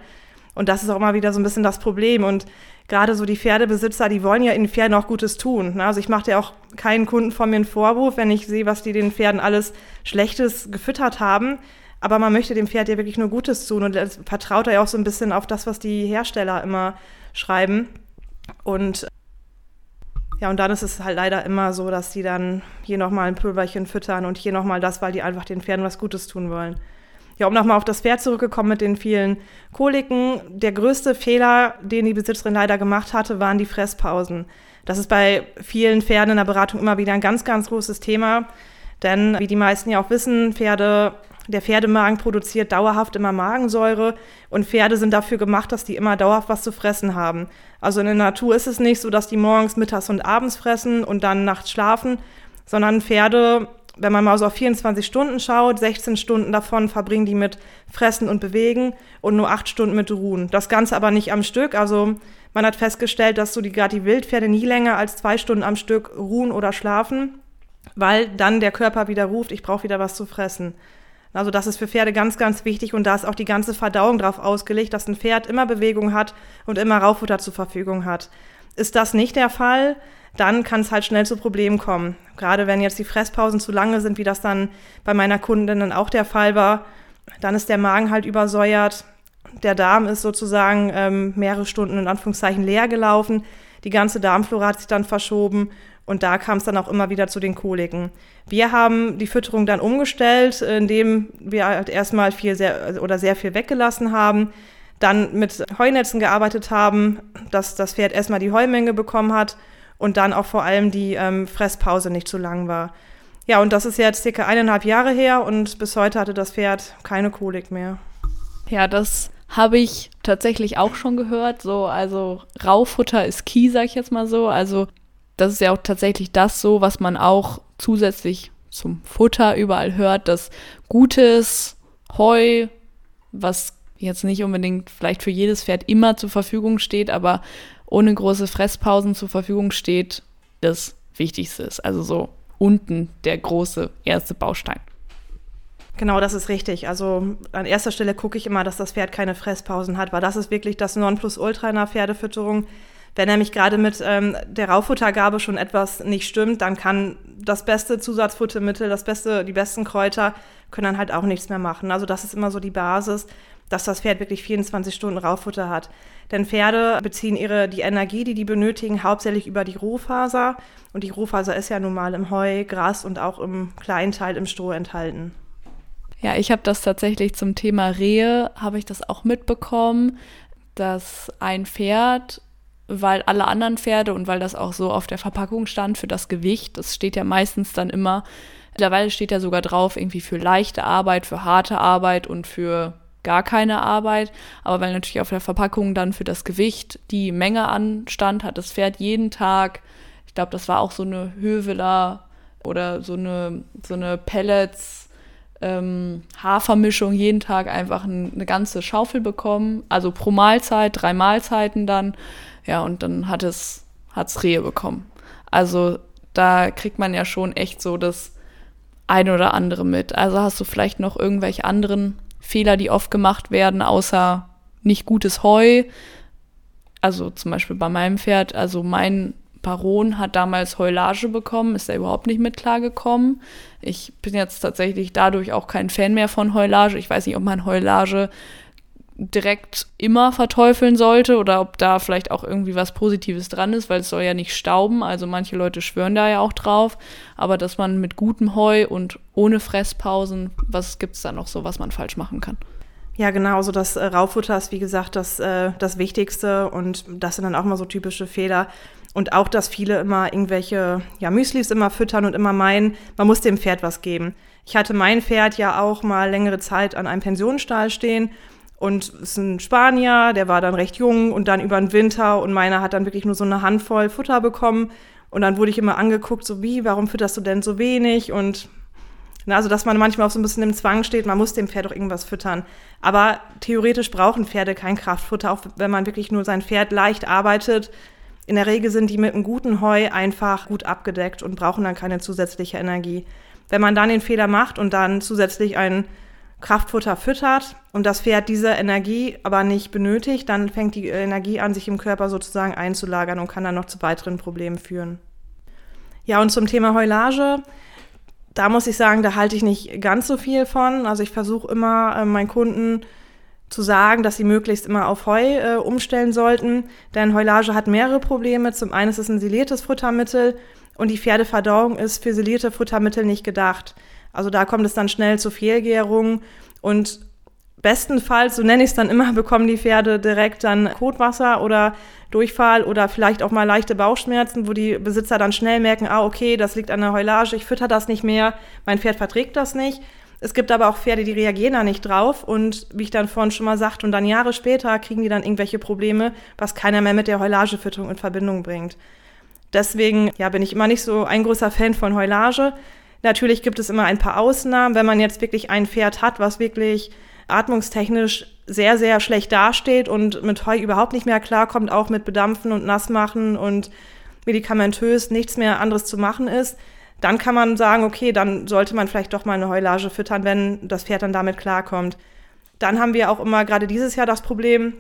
Und das ist auch immer wieder so ein bisschen das Problem. Und gerade so die Pferdebesitzer, die wollen ja in Pferden auch Gutes tun. Ne? Also ich mache ja auch keinen Kunden von mir einen Vorwurf, wenn ich sehe, was die den Pferden alles Schlechtes gefüttert haben. Aber man möchte dem Pferd ja wirklich nur Gutes tun und vertraut ja auch so ein bisschen auf das, was die Hersteller immer schreiben. Und ja, und dann ist es halt leider immer so, dass die dann hier nochmal ein Pulverchen füttern und hier nochmal das, weil die einfach den Pferden was Gutes tun wollen. Ja, um nochmal auf das Pferd zurückgekommen mit den vielen Koliken. Der größte Fehler, den die Besitzerin leider gemacht hatte, waren die Fresspausen. Das ist bei vielen Pferden in der Beratung immer wieder ein ganz, ganz großes Thema. Denn wie die meisten ja auch wissen, Pferde der Pferdemagen produziert dauerhaft immer Magensäure und Pferde sind dafür gemacht, dass die immer dauerhaft was zu fressen haben. Also in der Natur ist es nicht so, dass die morgens, mittags und abends fressen und dann nachts schlafen, sondern Pferde, wenn man mal so auf 24 Stunden schaut, 16 Stunden davon verbringen die mit Fressen und Bewegen und nur 8 Stunden mit Ruhen. Das Ganze aber nicht am Stück. Also man hat festgestellt, dass so die, gerade die Wildpferde nie länger als zwei Stunden am Stück ruhen oder schlafen, weil dann der Körper wieder ruft, ich brauche wieder was zu fressen. Also das ist für Pferde ganz, ganz wichtig und da ist auch die ganze Verdauung darauf ausgelegt, dass ein Pferd immer Bewegung hat und immer Rauffutter zur Verfügung hat. Ist das nicht der Fall, dann kann es halt schnell zu Problemen kommen. Gerade wenn jetzt die Fresspausen zu lange sind, wie das dann bei meiner Kundin dann auch der Fall war, dann ist der Magen halt übersäuert. Der Darm ist sozusagen ähm, mehrere Stunden in Anführungszeichen leer gelaufen. Die ganze Darmflora hat sich dann verschoben und da kam es dann auch immer wieder zu den Koliken. Wir haben die Fütterung dann umgestellt, indem wir halt erstmal viel sehr oder sehr viel weggelassen haben, dann mit Heunetzen gearbeitet haben, dass das Pferd erstmal die Heumenge bekommen hat und dann auch vor allem die ähm, Fresspause nicht zu lang war. Ja, und das ist jetzt circa eineinhalb Jahre her und bis heute hatte das Pferd keine Kolik mehr. Ja, das habe ich tatsächlich auch schon gehört. So, also Raufutter ist key, sag ich jetzt mal so. Also das ist ja auch tatsächlich das so, was man auch zusätzlich zum Futter überall hört, dass gutes Heu, was jetzt nicht unbedingt vielleicht für jedes Pferd immer zur Verfügung steht, aber ohne große Fresspausen zur Verfügung steht, das Wichtigste ist. Also so unten der große erste Baustein. Genau, das ist richtig. Also an erster Stelle gucke ich immer, dass das Pferd keine Fresspausen hat, weil das ist wirklich das Nonplusultra in der Pferdefütterung. Wenn nämlich gerade mit ähm, der Rauffuttergabe schon etwas nicht stimmt, dann kann das beste Zusatzfuttermittel, das beste, die besten Kräuter können dann halt auch nichts mehr machen. Also das ist immer so die Basis, dass das Pferd wirklich 24 Stunden Rauffutter hat. Denn Pferde beziehen ihre, die Energie, die die benötigen, hauptsächlich über die Rohfaser. Und die Rohfaser ist ja nun mal im Heu, Gras und auch im kleinen Teil im Stroh enthalten. Ja, ich habe das tatsächlich zum Thema Rehe, habe ich das auch mitbekommen, dass ein Pferd weil alle anderen Pferde und weil das auch so auf der Verpackung stand für das Gewicht, das steht ja meistens dann immer, mittlerweile steht ja sogar drauf, irgendwie für leichte Arbeit, für harte Arbeit und für gar keine Arbeit. Aber weil natürlich auf der Verpackung dann für das Gewicht die Menge anstand, hat das Pferd jeden Tag, ich glaube, das war auch so eine Höveler oder so eine, so eine Pellets, ähm, Hafermischung jeden Tag einfach ein, eine ganze Schaufel bekommen. Also pro Mahlzeit, drei Mahlzeiten dann. Ja, und dann hat es hat's Rehe bekommen. Also da kriegt man ja schon echt so das ein oder andere mit. Also hast du vielleicht noch irgendwelche anderen Fehler, die oft gemacht werden, außer nicht gutes Heu. Also zum Beispiel bei meinem Pferd, also mein Baron hat damals Heulage bekommen, ist er überhaupt nicht mit klargekommen. Ich bin jetzt tatsächlich dadurch auch kein Fan mehr von Heulage. Ich weiß nicht, ob man Heulage direkt immer verteufeln sollte oder ob da vielleicht auch irgendwie was Positives dran ist, weil es soll ja nicht stauben. Also manche Leute schwören da ja auch drauf. Aber dass man mit gutem Heu und ohne Fresspausen, was gibt es da noch so, was man falsch machen kann? Ja, genau, so das äh, Raufutter ist wie gesagt das, äh, das Wichtigste und das sind dann auch mal so typische Fehler. Und auch, dass viele immer irgendwelche ja, Müslis immer füttern und immer meinen, man muss dem Pferd was geben. Ich hatte mein Pferd ja auch mal längere Zeit an einem Pensionsstall stehen und es ist ein Spanier, der war dann recht jung und dann über den Winter und meiner hat dann wirklich nur so eine Handvoll Futter bekommen. Und dann wurde ich immer angeguckt, so wie, warum fütterst du denn so wenig? Und na, also, dass man manchmal auch so ein bisschen im Zwang steht, man muss dem Pferd doch irgendwas füttern. Aber theoretisch brauchen Pferde kein Kraftfutter, auch wenn man wirklich nur sein Pferd leicht arbeitet. In der Regel sind die mit einem guten Heu einfach gut abgedeckt und brauchen dann keine zusätzliche Energie. Wenn man dann den Fehler macht und dann zusätzlich ein Kraftfutter füttert und das Pferd diese Energie aber nicht benötigt, dann fängt die Energie an, sich im Körper sozusagen einzulagern und kann dann noch zu weiteren Problemen führen. Ja, und zum Thema Heulage, da muss ich sagen, da halte ich nicht ganz so viel von. Also ich versuche immer äh, meinen Kunden zu sagen, dass sie möglichst immer auf Heu äh, umstellen sollten, denn Heulage hat mehrere Probleme. Zum einen ist es ein siliertes Futtermittel und die Pferdeverdauung ist für silierte Futtermittel nicht gedacht. Also da kommt es dann schnell zu Fehlgärungen und bestenfalls, so nenne ich es dann immer, bekommen die Pferde direkt dann Kotwasser oder Durchfall oder vielleicht auch mal leichte Bauchschmerzen, wo die Besitzer dann schnell merken, ah, okay, das liegt an der Heulage, ich fütter das nicht mehr, mein Pferd verträgt das nicht. Es gibt aber auch Pferde, die reagieren da nicht drauf und wie ich dann vorhin schon mal sagte, und dann Jahre später kriegen die dann irgendwelche Probleme, was keiner mehr mit der Heulagefütterung in Verbindung bringt. Deswegen ja, bin ich immer nicht so ein großer Fan von Heulage. Natürlich gibt es immer ein paar Ausnahmen, wenn man jetzt wirklich ein Pferd hat, was wirklich atmungstechnisch sehr, sehr schlecht dasteht und mit Heu überhaupt nicht mehr klarkommt, auch mit Bedampfen und Nassmachen und medikamentös nichts mehr anderes zu machen ist, dann kann man sagen, okay, dann sollte man vielleicht doch mal eine Heulage füttern, wenn das Pferd dann damit klarkommt. Dann haben wir auch immer gerade dieses Jahr das Problem,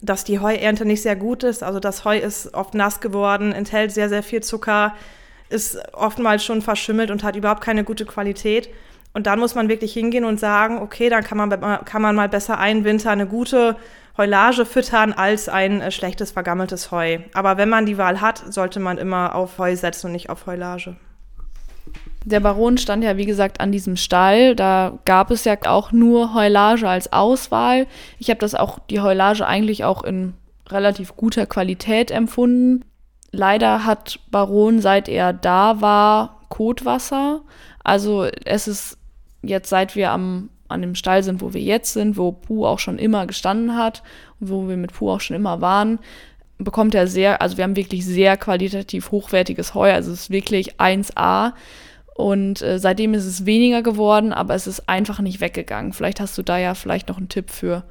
dass die Heuernte nicht sehr gut ist. Also das Heu ist oft nass geworden, enthält sehr, sehr viel Zucker, ist oftmals schon verschimmelt und hat überhaupt keine gute Qualität. Und dann muss man wirklich hingehen und sagen, okay, dann kann man, kann man mal besser einen Winter eine gute Heulage füttern als ein äh, schlechtes, vergammeltes Heu. Aber wenn man die Wahl hat, sollte man immer auf Heu setzen und nicht auf Heulage. Der Baron stand ja, wie gesagt, an diesem Stall. Da gab es ja auch nur Heulage als Auswahl. Ich habe das auch, die Heulage eigentlich auch in relativ guter Qualität empfunden. Leider hat Baron, seit er da war, Kotwasser. Also es ist jetzt, seit wir am, an dem Stall sind, wo wir jetzt sind, wo Puh auch schon immer gestanden hat, wo wir mit Puh auch schon immer waren, bekommt er sehr, also wir haben wirklich sehr qualitativ hochwertiges Heu. Also es ist wirklich 1A. Und äh, seitdem ist es weniger geworden, aber es ist einfach nicht weggegangen. Vielleicht hast du da ja vielleicht noch einen Tipp für.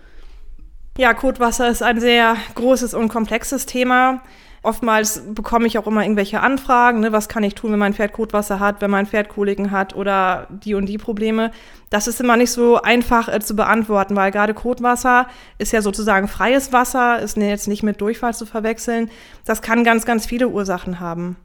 Ja, Kotwasser ist ein sehr großes und komplexes Thema. Oftmals bekomme ich auch immer irgendwelche Anfragen, ne, was kann ich tun, wenn mein Pferd Kotwasser hat, wenn mein Pferd Koliken hat oder die und die Probleme. Das ist immer nicht so einfach äh, zu beantworten, weil gerade Kotwasser ist ja sozusagen freies Wasser, ist jetzt nicht mit Durchfall zu verwechseln. Das kann ganz, ganz viele Ursachen haben.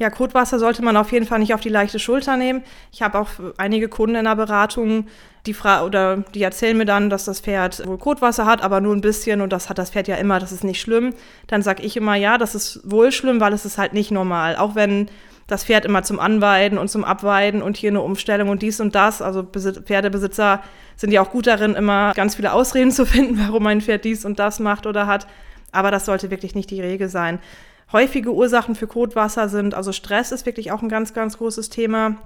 Ja, Kotwasser sollte man auf jeden Fall nicht auf die leichte Schulter nehmen. Ich habe auch einige Kunden in der Beratung, die fra oder die erzählen mir dann, dass das Pferd wohl Kotwasser hat, aber nur ein bisschen und das hat das Pferd ja immer, das ist nicht schlimm. Dann sage ich immer, ja, das ist wohl schlimm, weil es ist halt nicht normal. Auch wenn das Pferd immer zum Anweiden und zum Abweiden und hier eine Umstellung und dies und das. Also Pferdebesitzer sind ja auch gut darin, immer ganz viele Ausreden zu finden, warum ein Pferd dies und das macht oder hat. Aber das sollte wirklich nicht die Regel sein. Häufige Ursachen für Kotwasser sind, also Stress ist wirklich auch ein ganz, ganz großes Thema.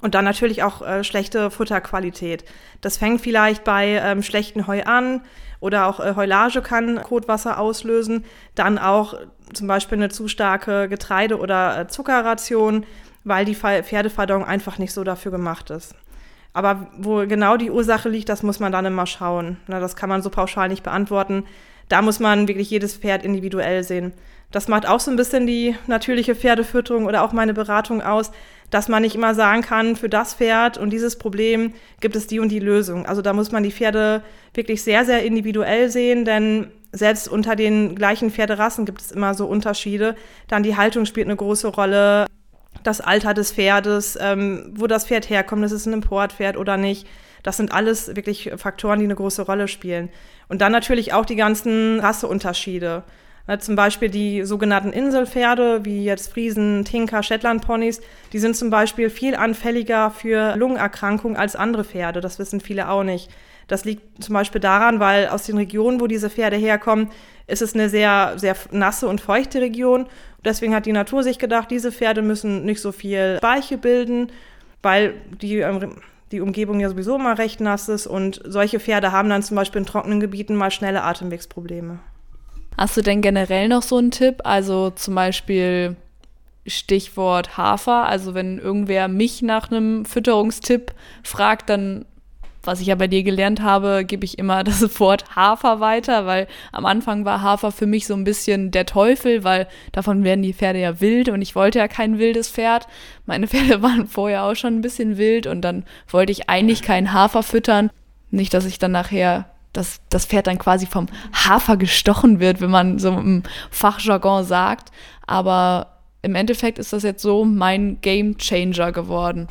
Und dann natürlich auch äh, schlechte Futterqualität. Das fängt vielleicht bei ähm, schlechten Heu an oder auch äh, Heulage kann Kotwasser auslösen. Dann auch zum Beispiel eine zu starke Getreide- oder äh, Zuckerration, weil die Pferdeverdauung einfach nicht so dafür gemacht ist. Aber wo genau die Ursache liegt, das muss man dann immer schauen. Na, das kann man so pauschal nicht beantworten. Da muss man wirklich jedes Pferd individuell sehen. Das macht auch so ein bisschen die natürliche Pferdefütterung oder auch meine Beratung aus, dass man nicht immer sagen kann, für das Pferd und dieses Problem gibt es die und die Lösung. Also da muss man die Pferde wirklich sehr, sehr individuell sehen, denn selbst unter den gleichen Pferderassen gibt es immer so Unterschiede. Dann die Haltung spielt eine große Rolle, das Alter des Pferdes, ähm, wo das Pferd herkommt, ist es ein Importpferd oder nicht. Das sind alles wirklich Faktoren, die eine große Rolle spielen. Und dann natürlich auch die ganzen Rasseunterschiede. Ja, zum Beispiel die sogenannten Inselpferde, wie jetzt Friesen, Tinker, Shetland-Ponys, die sind zum Beispiel viel anfälliger für Lungenerkrankungen als andere Pferde. Das wissen viele auch nicht. Das liegt zum Beispiel daran, weil aus den Regionen, wo diese Pferde herkommen, ist es eine sehr, sehr nasse und feuchte Region. Deswegen hat die Natur sich gedacht, diese Pferde müssen nicht so viel Speiche bilden, weil die, ähm, die Umgebung ja sowieso immer recht nass ist. Und solche Pferde haben dann zum Beispiel in trockenen Gebieten mal schnelle Atemwegsprobleme. Hast du denn generell noch so einen Tipp? Also zum Beispiel Stichwort Hafer. Also wenn irgendwer mich nach einem Fütterungstipp fragt, dann, was ich ja bei dir gelernt habe, gebe ich immer das Wort Hafer weiter, weil am Anfang war Hafer für mich so ein bisschen der Teufel, weil davon werden die Pferde ja wild und ich wollte ja kein wildes Pferd. Meine Pferde waren vorher auch schon ein bisschen wild und dann wollte ich eigentlich keinen Hafer füttern. Nicht, dass ich dann nachher dass das Pferd dann quasi vom Hafer gestochen wird, wenn man so im Fachjargon sagt. Aber im Endeffekt ist das jetzt so mein Game Changer geworden.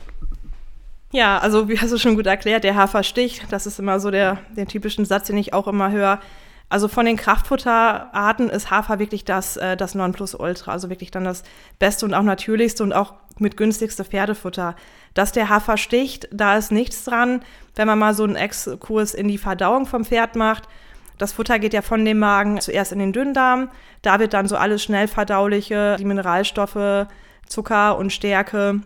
Ja, also wie hast du schon gut erklärt, der Hafer sticht. Das ist immer so der, der typischen Satz, den ich auch immer höre. Also von den Kraftfutterarten ist Hafer wirklich das, äh, das Nonplusultra, also wirklich dann das beste und auch natürlichste und auch mit günstigste Pferdefutter. Dass der Hafer sticht, da ist nichts dran, wenn man mal so einen Exkurs in die Verdauung vom Pferd macht. Das Futter geht ja von dem Magen zuerst in den Dünndarm. Da wird dann so alles schnell verdauliche, die Mineralstoffe, Zucker und Stärke,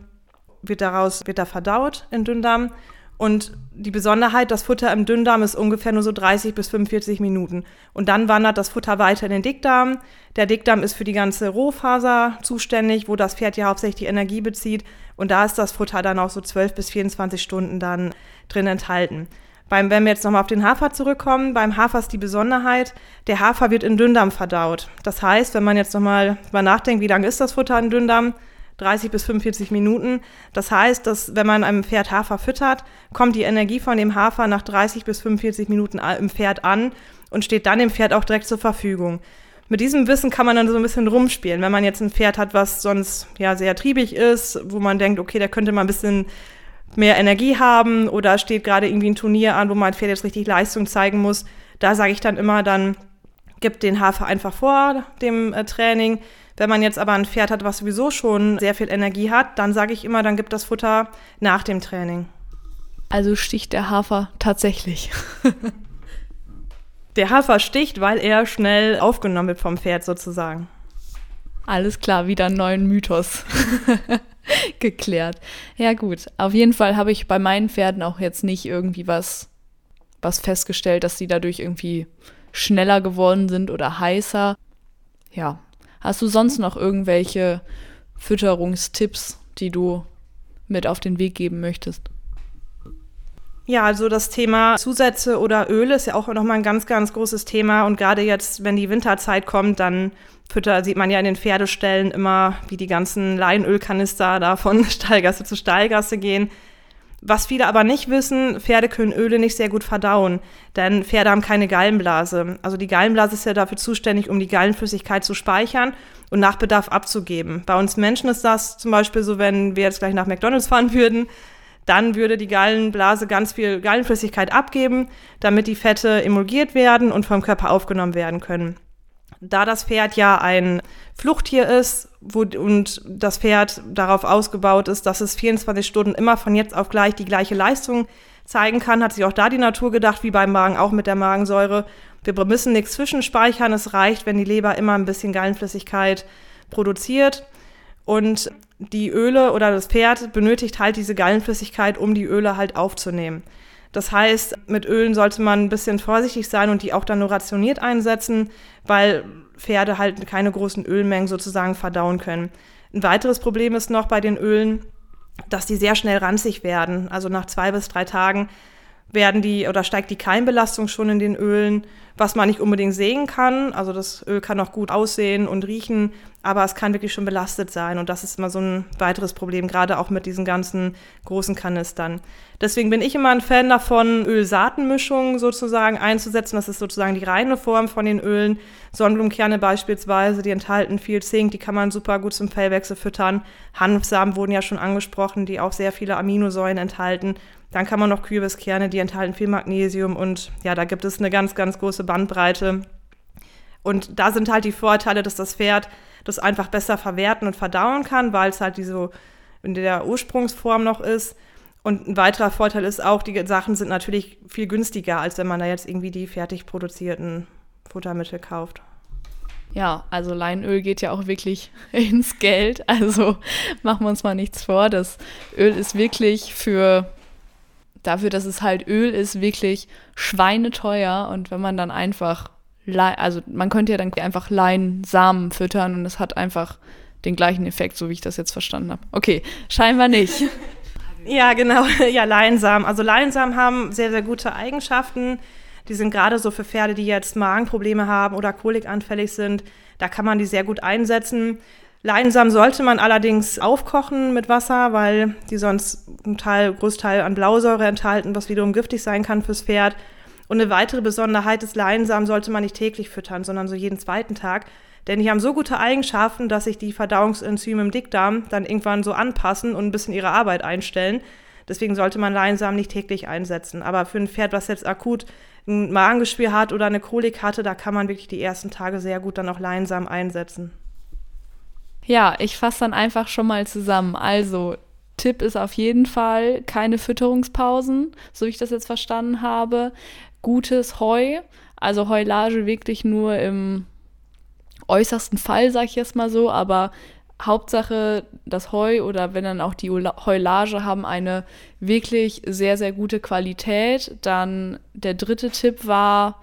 wird daraus, wird da verdaut in Dünndarm. Und die Besonderheit, das Futter im Dünndarm ist ungefähr nur so 30 bis 45 Minuten. Und dann wandert das Futter weiter in den Dickdarm. Der Dickdarm ist für die ganze Rohfaser zuständig, wo das Pferd ja hauptsächlich Energie bezieht. Und da ist das Futter dann auch so 12 bis 24 Stunden dann drin enthalten. Beim, wenn wir jetzt nochmal auf den Hafer zurückkommen, beim Hafer ist die Besonderheit, der Hafer wird in Dünndarm verdaut. Das heißt, wenn man jetzt nochmal mal nachdenkt, wie lange ist das Futter in Dünndarm? 30 bis 45 Minuten. Das heißt, dass wenn man einem Pferd Hafer füttert, kommt die Energie von dem Hafer nach 30 bis 45 Minuten im Pferd an und steht dann dem Pferd auch direkt zur Verfügung. Mit diesem Wissen kann man dann so ein bisschen rumspielen. Wenn man jetzt ein Pferd hat, was sonst ja sehr triebig ist, wo man denkt, okay, der könnte mal ein bisschen mehr Energie haben oder steht gerade irgendwie ein Turnier an, wo mein Pferd jetzt richtig Leistung zeigen muss, da sage ich dann immer, dann gibt den Hafer einfach vor dem äh, Training wenn man jetzt aber ein Pferd hat, was sowieso schon sehr viel Energie hat, dann sage ich immer, dann gibt das Futter nach dem Training. Also sticht der Hafer tatsächlich. der Hafer sticht, weil er schnell aufgenommen wird vom Pferd sozusagen. Alles klar, wieder einen neuen Mythos geklärt. Ja gut, auf jeden Fall habe ich bei meinen Pferden auch jetzt nicht irgendwie was, was festgestellt, dass sie dadurch irgendwie schneller geworden sind oder heißer. Ja, Hast du sonst noch irgendwelche Fütterungstipps, die du mit auf den Weg geben möchtest? Ja, also das Thema Zusätze oder Öle ist ja auch nochmal ein ganz, ganz großes Thema. Und gerade jetzt, wenn die Winterzeit kommt, dann Fütter sieht man ja in den Pferdeställen immer, wie die ganzen Leinölkanister da von Stallgasse zu Stallgasse gehen. Was viele aber nicht wissen, Pferde können Öle nicht sehr gut verdauen, denn Pferde haben keine Gallenblase. Also die Gallenblase ist ja dafür zuständig, um die Gallenflüssigkeit zu speichern und nach Bedarf abzugeben. Bei uns Menschen ist das zum Beispiel so, wenn wir jetzt gleich nach McDonald's fahren würden, dann würde die Gallenblase ganz viel Gallenflüssigkeit abgeben, damit die Fette emulgiert werden und vom Körper aufgenommen werden können. Da das Pferd ja ein Fluchttier ist wo, und das Pferd darauf ausgebaut ist, dass es 24 Stunden immer von jetzt auf gleich die gleiche Leistung zeigen kann, hat sich auch da die Natur gedacht, wie beim Magen auch mit der Magensäure. Wir müssen nichts zwischenspeichern, es reicht, wenn die Leber immer ein bisschen Gallenflüssigkeit produziert. Und die Öle oder das Pferd benötigt halt diese Gallenflüssigkeit, um die Öle halt aufzunehmen. Das heißt, mit Ölen sollte man ein bisschen vorsichtig sein und die auch dann nur rationiert einsetzen, weil Pferde halt keine großen Ölmengen sozusagen verdauen können. Ein weiteres Problem ist noch bei den Ölen, dass die sehr schnell ranzig werden. Also nach zwei bis drei Tagen werden die oder steigt die Keimbelastung schon in den Ölen, was man nicht unbedingt sehen kann. Also das Öl kann auch gut aussehen und riechen, aber es kann wirklich schon belastet sein und das ist immer so ein weiteres Problem, gerade auch mit diesen ganzen großen Kanistern. Deswegen bin ich immer ein Fan davon, Ölsaatenmischungen sozusagen einzusetzen. Das ist sozusagen die reine Form von den Ölen. Sonnenblumenkerne beispielsweise, die enthalten viel Zink, die kann man super gut zum Fellwechsel füttern. Hanfsamen wurden ja schon angesprochen, die auch sehr viele Aminosäuren enthalten. Dann kann man noch Kürbiskerne, die enthalten viel Magnesium und ja, da gibt es eine ganz, ganz große Bandbreite. Und da sind halt die Vorteile, dass das Pferd das einfach besser verwerten und verdauen kann, weil es halt diese in der Ursprungsform noch ist. Und ein weiterer Vorteil ist auch, die Sachen sind natürlich viel günstiger, als wenn man da jetzt irgendwie die fertig produzierten Futtermittel kauft. Ja, also Leinöl geht ja auch wirklich ins Geld. Also machen wir uns mal nichts vor. Das Öl ist wirklich für dafür, dass es halt Öl ist, wirklich schweineteuer. Und wenn man dann einfach, also man könnte ja dann einfach Leinsamen füttern und es hat einfach den gleichen Effekt, so wie ich das jetzt verstanden habe. Okay, scheinbar nicht. Ja, genau. Ja, Leinsamen. Also Leinsamen haben sehr, sehr gute Eigenschaften. Die sind gerade so für Pferde, die jetzt Magenprobleme haben oder kolikanfällig sind. Da kann man die sehr gut einsetzen. Leinsamen sollte man allerdings aufkochen mit Wasser, weil die sonst einen Teil, Großteil an Blausäure enthalten, was wiederum giftig sein kann fürs Pferd. Und eine weitere Besonderheit des Leinsamen sollte man nicht täglich füttern, sondern so jeden zweiten Tag. Denn die haben so gute Eigenschaften, dass sich die Verdauungsenzyme im Dickdarm dann irgendwann so anpassen und ein bisschen ihre Arbeit einstellen. Deswegen sollte man Leinsamen nicht täglich einsetzen. Aber für ein Pferd, was jetzt akut ein Magengeschwür hat oder eine Kolik hatte, da kann man wirklich die ersten Tage sehr gut dann auch Leinsamen einsetzen. Ja, ich fasse dann einfach schon mal zusammen. Also, Tipp ist auf jeden Fall keine Fütterungspausen, so wie ich das jetzt verstanden habe. Gutes Heu, also Heulage wirklich nur im äußersten Fall, sag ich jetzt mal so, aber Hauptsache das Heu oder wenn dann auch die Heulage haben eine wirklich sehr, sehr gute Qualität. Dann der dritte Tipp war,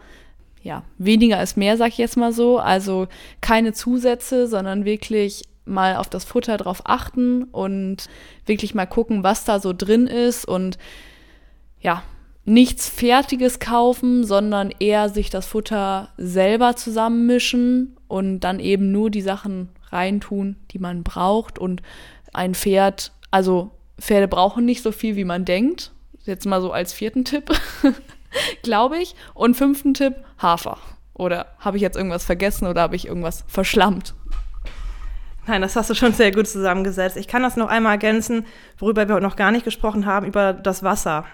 ja, weniger ist mehr, sag ich jetzt mal so. Also keine Zusätze, sondern wirklich mal auf das Futter drauf achten und wirklich mal gucken, was da so drin ist und ja, nichts Fertiges kaufen, sondern eher sich das Futter selber zusammenmischen und dann eben nur die Sachen reintun, die man braucht. Und ein Pferd, also Pferde brauchen nicht so viel, wie man denkt. Jetzt mal so als vierten Tipp, glaube ich. Und fünften Tipp, Hafer. Oder habe ich jetzt irgendwas vergessen oder habe ich irgendwas verschlammt? Nein, das hast du schon sehr gut zusammengesetzt. Ich kann das noch einmal ergänzen, worüber wir noch gar nicht gesprochen haben, über das Wasser.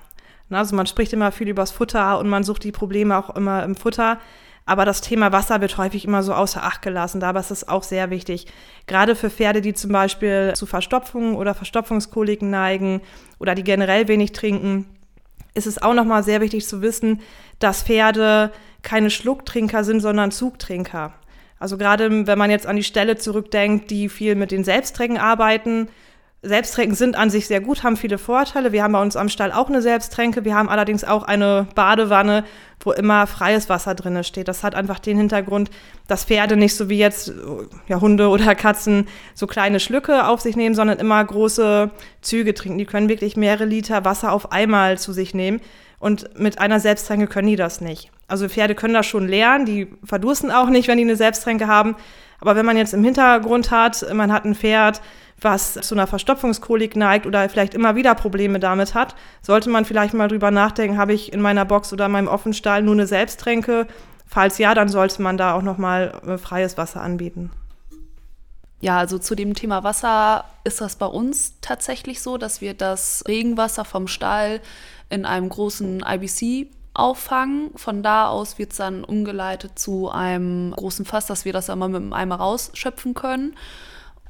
Also man spricht immer viel über das Futter und man sucht die Probleme auch immer im Futter. Aber das Thema Wasser wird häufig immer so außer Acht gelassen. Dabei ist es auch sehr wichtig. Gerade für Pferde, die zum Beispiel zu Verstopfungen oder Verstopfungskoliken neigen oder die generell wenig trinken, ist es auch nochmal sehr wichtig zu wissen, dass Pferde keine Schlucktrinker sind, sondern Zugtrinker. Also gerade wenn man jetzt an die Stelle zurückdenkt, die viel mit den Selbsttrecken arbeiten. Selbsttrecken sind an sich sehr gut, haben viele Vorteile. Wir haben bei uns am Stall auch eine Selbsttränke. Wir haben allerdings auch eine Badewanne, wo immer freies Wasser drin steht. Das hat einfach den Hintergrund, dass Pferde nicht so wie jetzt ja, Hunde oder Katzen so kleine Schlücke auf sich nehmen, sondern immer große Züge trinken. Die können wirklich mehrere Liter Wasser auf einmal zu sich nehmen. Und mit einer Selbsttränke können die das nicht. Also Pferde können das schon lernen, die verdursten auch nicht, wenn die eine Selbsttränke haben. Aber wenn man jetzt im Hintergrund hat, man hat ein Pferd, was zu einer Verstopfungskolik neigt oder vielleicht immer wieder Probleme damit hat, sollte man vielleicht mal drüber nachdenken, habe ich in meiner Box oder in meinem Offenstall nur eine Selbsttränke? Falls ja, dann sollte man da auch nochmal äh, freies Wasser anbieten. Ja, also zu dem Thema Wasser ist das bei uns tatsächlich so, dass wir das Regenwasser vom Stall in einem großen IBC auffangen. Von da aus wird es dann umgeleitet zu einem großen Fass, dass wir das einmal mit dem Eimer rausschöpfen können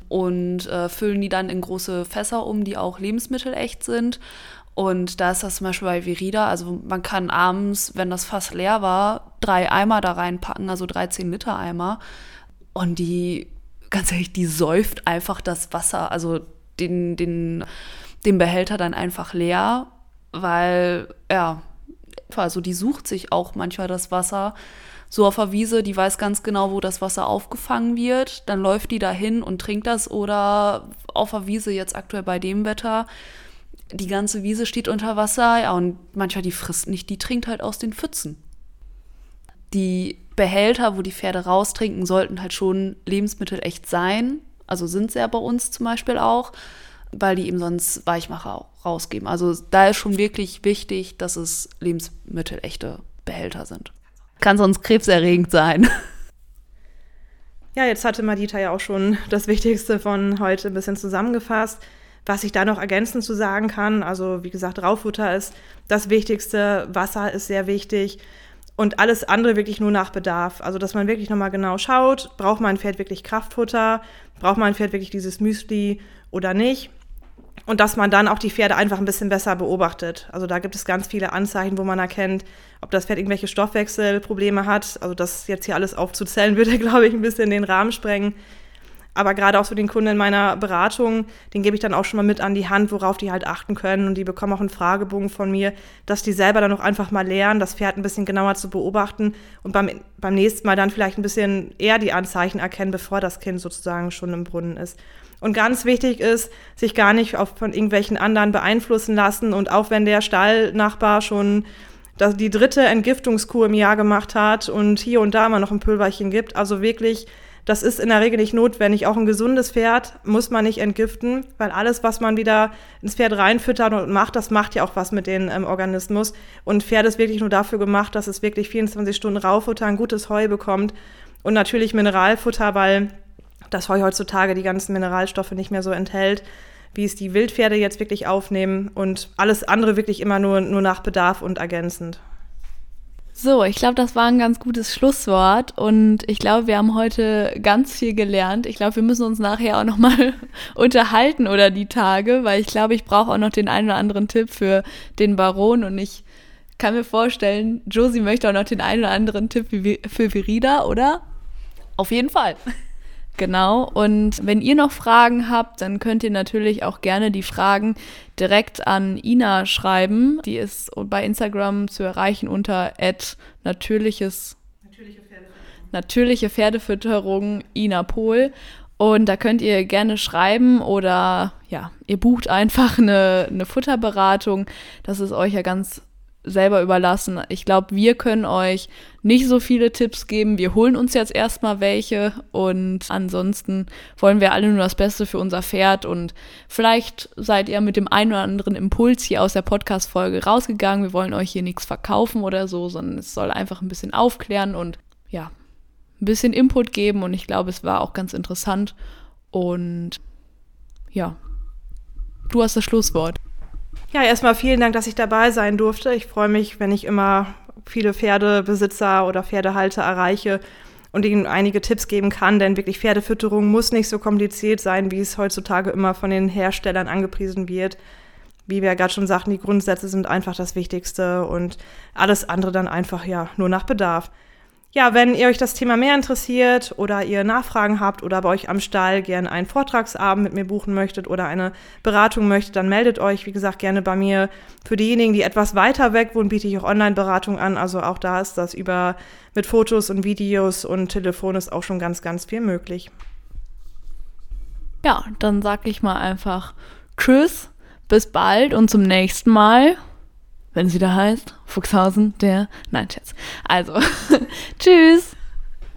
und äh, füllen die dann in große Fässer um, die auch lebensmittelecht sind. Und da ist das zum Beispiel bei Verida, also man kann abends, wenn das Fass leer war, drei Eimer da reinpacken, also 13 Liter Eimer. Und die, ganz ehrlich, die säuft einfach das Wasser. Also den, den, den Behälter dann einfach leer, weil, ja, also die sucht sich auch manchmal das Wasser. So auf der Wiese, die weiß ganz genau, wo das Wasser aufgefangen wird. Dann läuft die dahin und trinkt das. Oder auf der Wiese jetzt aktuell bei dem Wetter, die ganze Wiese steht unter Wasser. Ja, und manchmal die frisst nicht, die trinkt halt aus den Pfützen. Die Behälter, wo die Pferde raustrinken, sollten halt schon Lebensmittel echt sein. Also sind sie ja bei uns zum Beispiel auch, weil die eben sonst Weichmacher rausgeben. Also da ist schon wirklich wichtig, dass es lebensmittelechte Behälter sind. Kann sonst krebserregend sein. Ja, jetzt hatte Madita ja auch schon das Wichtigste von heute ein bisschen zusammengefasst. Was ich da noch ergänzend zu sagen kann, also wie gesagt, Raufutter ist das Wichtigste, Wasser ist sehr wichtig und alles andere wirklich nur nach Bedarf. Also dass man wirklich nochmal genau schaut, braucht mein Pferd wirklich Kraftfutter, braucht mein Pferd wirklich dieses Müsli oder nicht und dass man dann auch die Pferde einfach ein bisschen besser beobachtet. Also da gibt es ganz viele Anzeichen, wo man erkennt, ob das Pferd irgendwelche Stoffwechselprobleme hat. Also das jetzt hier alles aufzuzählen, würde, glaube ich, ein bisschen den Rahmen sprengen. Aber gerade auch so den Kunden in meiner Beratung, den gebe ich dann auch schon mal mit an die Hand, worauf die halt achten können. Und die bekommen auch einen Fragebogen von mir, dass die selber dann auch einfach mal lernen, das Pferd ein bisschen genauer zu beobachten und beim, beim nächsten Mal dann vielleicht ein bisschen eher die Anzeichen erkennen, bevor das Kind sozusagen schon im Brunnen ist. Und ganz wichtig ist, sich gar nicht auf, von irgendwelchen anderen beeinflussen lassen. Und auch wenn der Stallnachbar schon das, die dritte Entgiftungskur im Jahr gemacht hat und hier und da mal noch ein Pülverchen gibt, also wirklich, das ist in der Regel nicht notwendig. Auch ein gesundes Pferd muss man nicht entgiften, weil alles, was man wieder ins Pferd reinfüttert und macht, das macht ja auch was mit dem ähm, Organismus. Und Pferd ist wirklich nur dafür gemacht, dass es wirklich 24 Stunden Raufutter, ein gutes Heu bekommt und natürlich Mineralfutter, weil das Heu heutzutage die ganzen Mineralstoffe nicht mehr so enthält, wie es die Wildpferde jetzt wirklich aufnehmen und alles andere wirklich immer nur, nur nach Bedarf und ergänzend. So, ich glaube, das war ein ganz gutes Schlusswort und ich glaube, wir haben heute ganz viel gelernt. Ich glaube, wir müssen uns nachher auch nochmal unterhalten oder die Tage, weil ich glaube, ich brauche auch noch den einen oder anderen Tipp für den Baron und ich kann mir vorstellen, Josie möchte auch noch den einen oder anderen Tipp für Virida, oder? Auf jeden Fall. Genau. Und wenn ihr noch Fragen habt, dann könnt ihr natürlich auch gerne die Fragen direkt an Ina schreiben. Die ist bei Instagram zu erreichen unter natürliches natürliche Pferdefütterung. natürliche Pferdefütterung Ina Pohl. Und da könnt ihr gerne schreiben oder ja, ihr bucht einfach eine, eine Futterberatung. Das ist euch ja ganz selber überlassen. Ich glaube, wir können euch nicht so viele Tipps geben. Wir holen uns jetzt erstmal welche und ansonsten wollen wir alle nur das Beste für unser Pferd und vielleicht seid ihr mit dem einen oder anderen Impuls hier aus der Podcast-Folge rausgegangen. Wir wollen euch hier nichts verkaufen oder so, sondern es soll einfach ein bisschen aufklären und ja, ein bisschen Input geben und ich glaube, es war auch ganz interessant und ja, du hast das Schlusswort. Ja, erstmal vielen Dank, dass ich dabei sein durfte. Ich freue mich, wenn ich immer viele Pferdebesitzer oder Pferdehalter erreiche und ihnen einige Tipps geben kann, denn wirklich Pferdefütterung muss nicht so kompliziert sein, wie es heutzutage immer von den Herstellern angepriesen wird. Wie wir ja gerade schon sagten, die Grundsätze sind einfach das Wichtigste und alles andere dann einfach ja nur nach Bedarf. Ja, wenn ihr euch das Thema mehr interessiert oder ihr Nachfragen habt oder bei euch am Stall gerne einen Vortragsabend mit mir buchen möchtet oder eine Beratung möchtet, dann meldet euch, wie gesagt, gerne bei mir. Für diejenigen, die etwas weiter weg wohnen, biete ich auch Online-Beratung an. Also auch da ist das über mit Fotos und Videos und Telefon ist auch schon ganz, ganz viel möglich. Ja, dann sag ich mal einfach Tschüss, bis bald und zum nächsten Mal wenn sie da heißt. Fuchshausen, der. Nein, Scherz. Also, tschüss.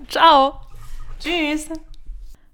Ciao. Tschüss.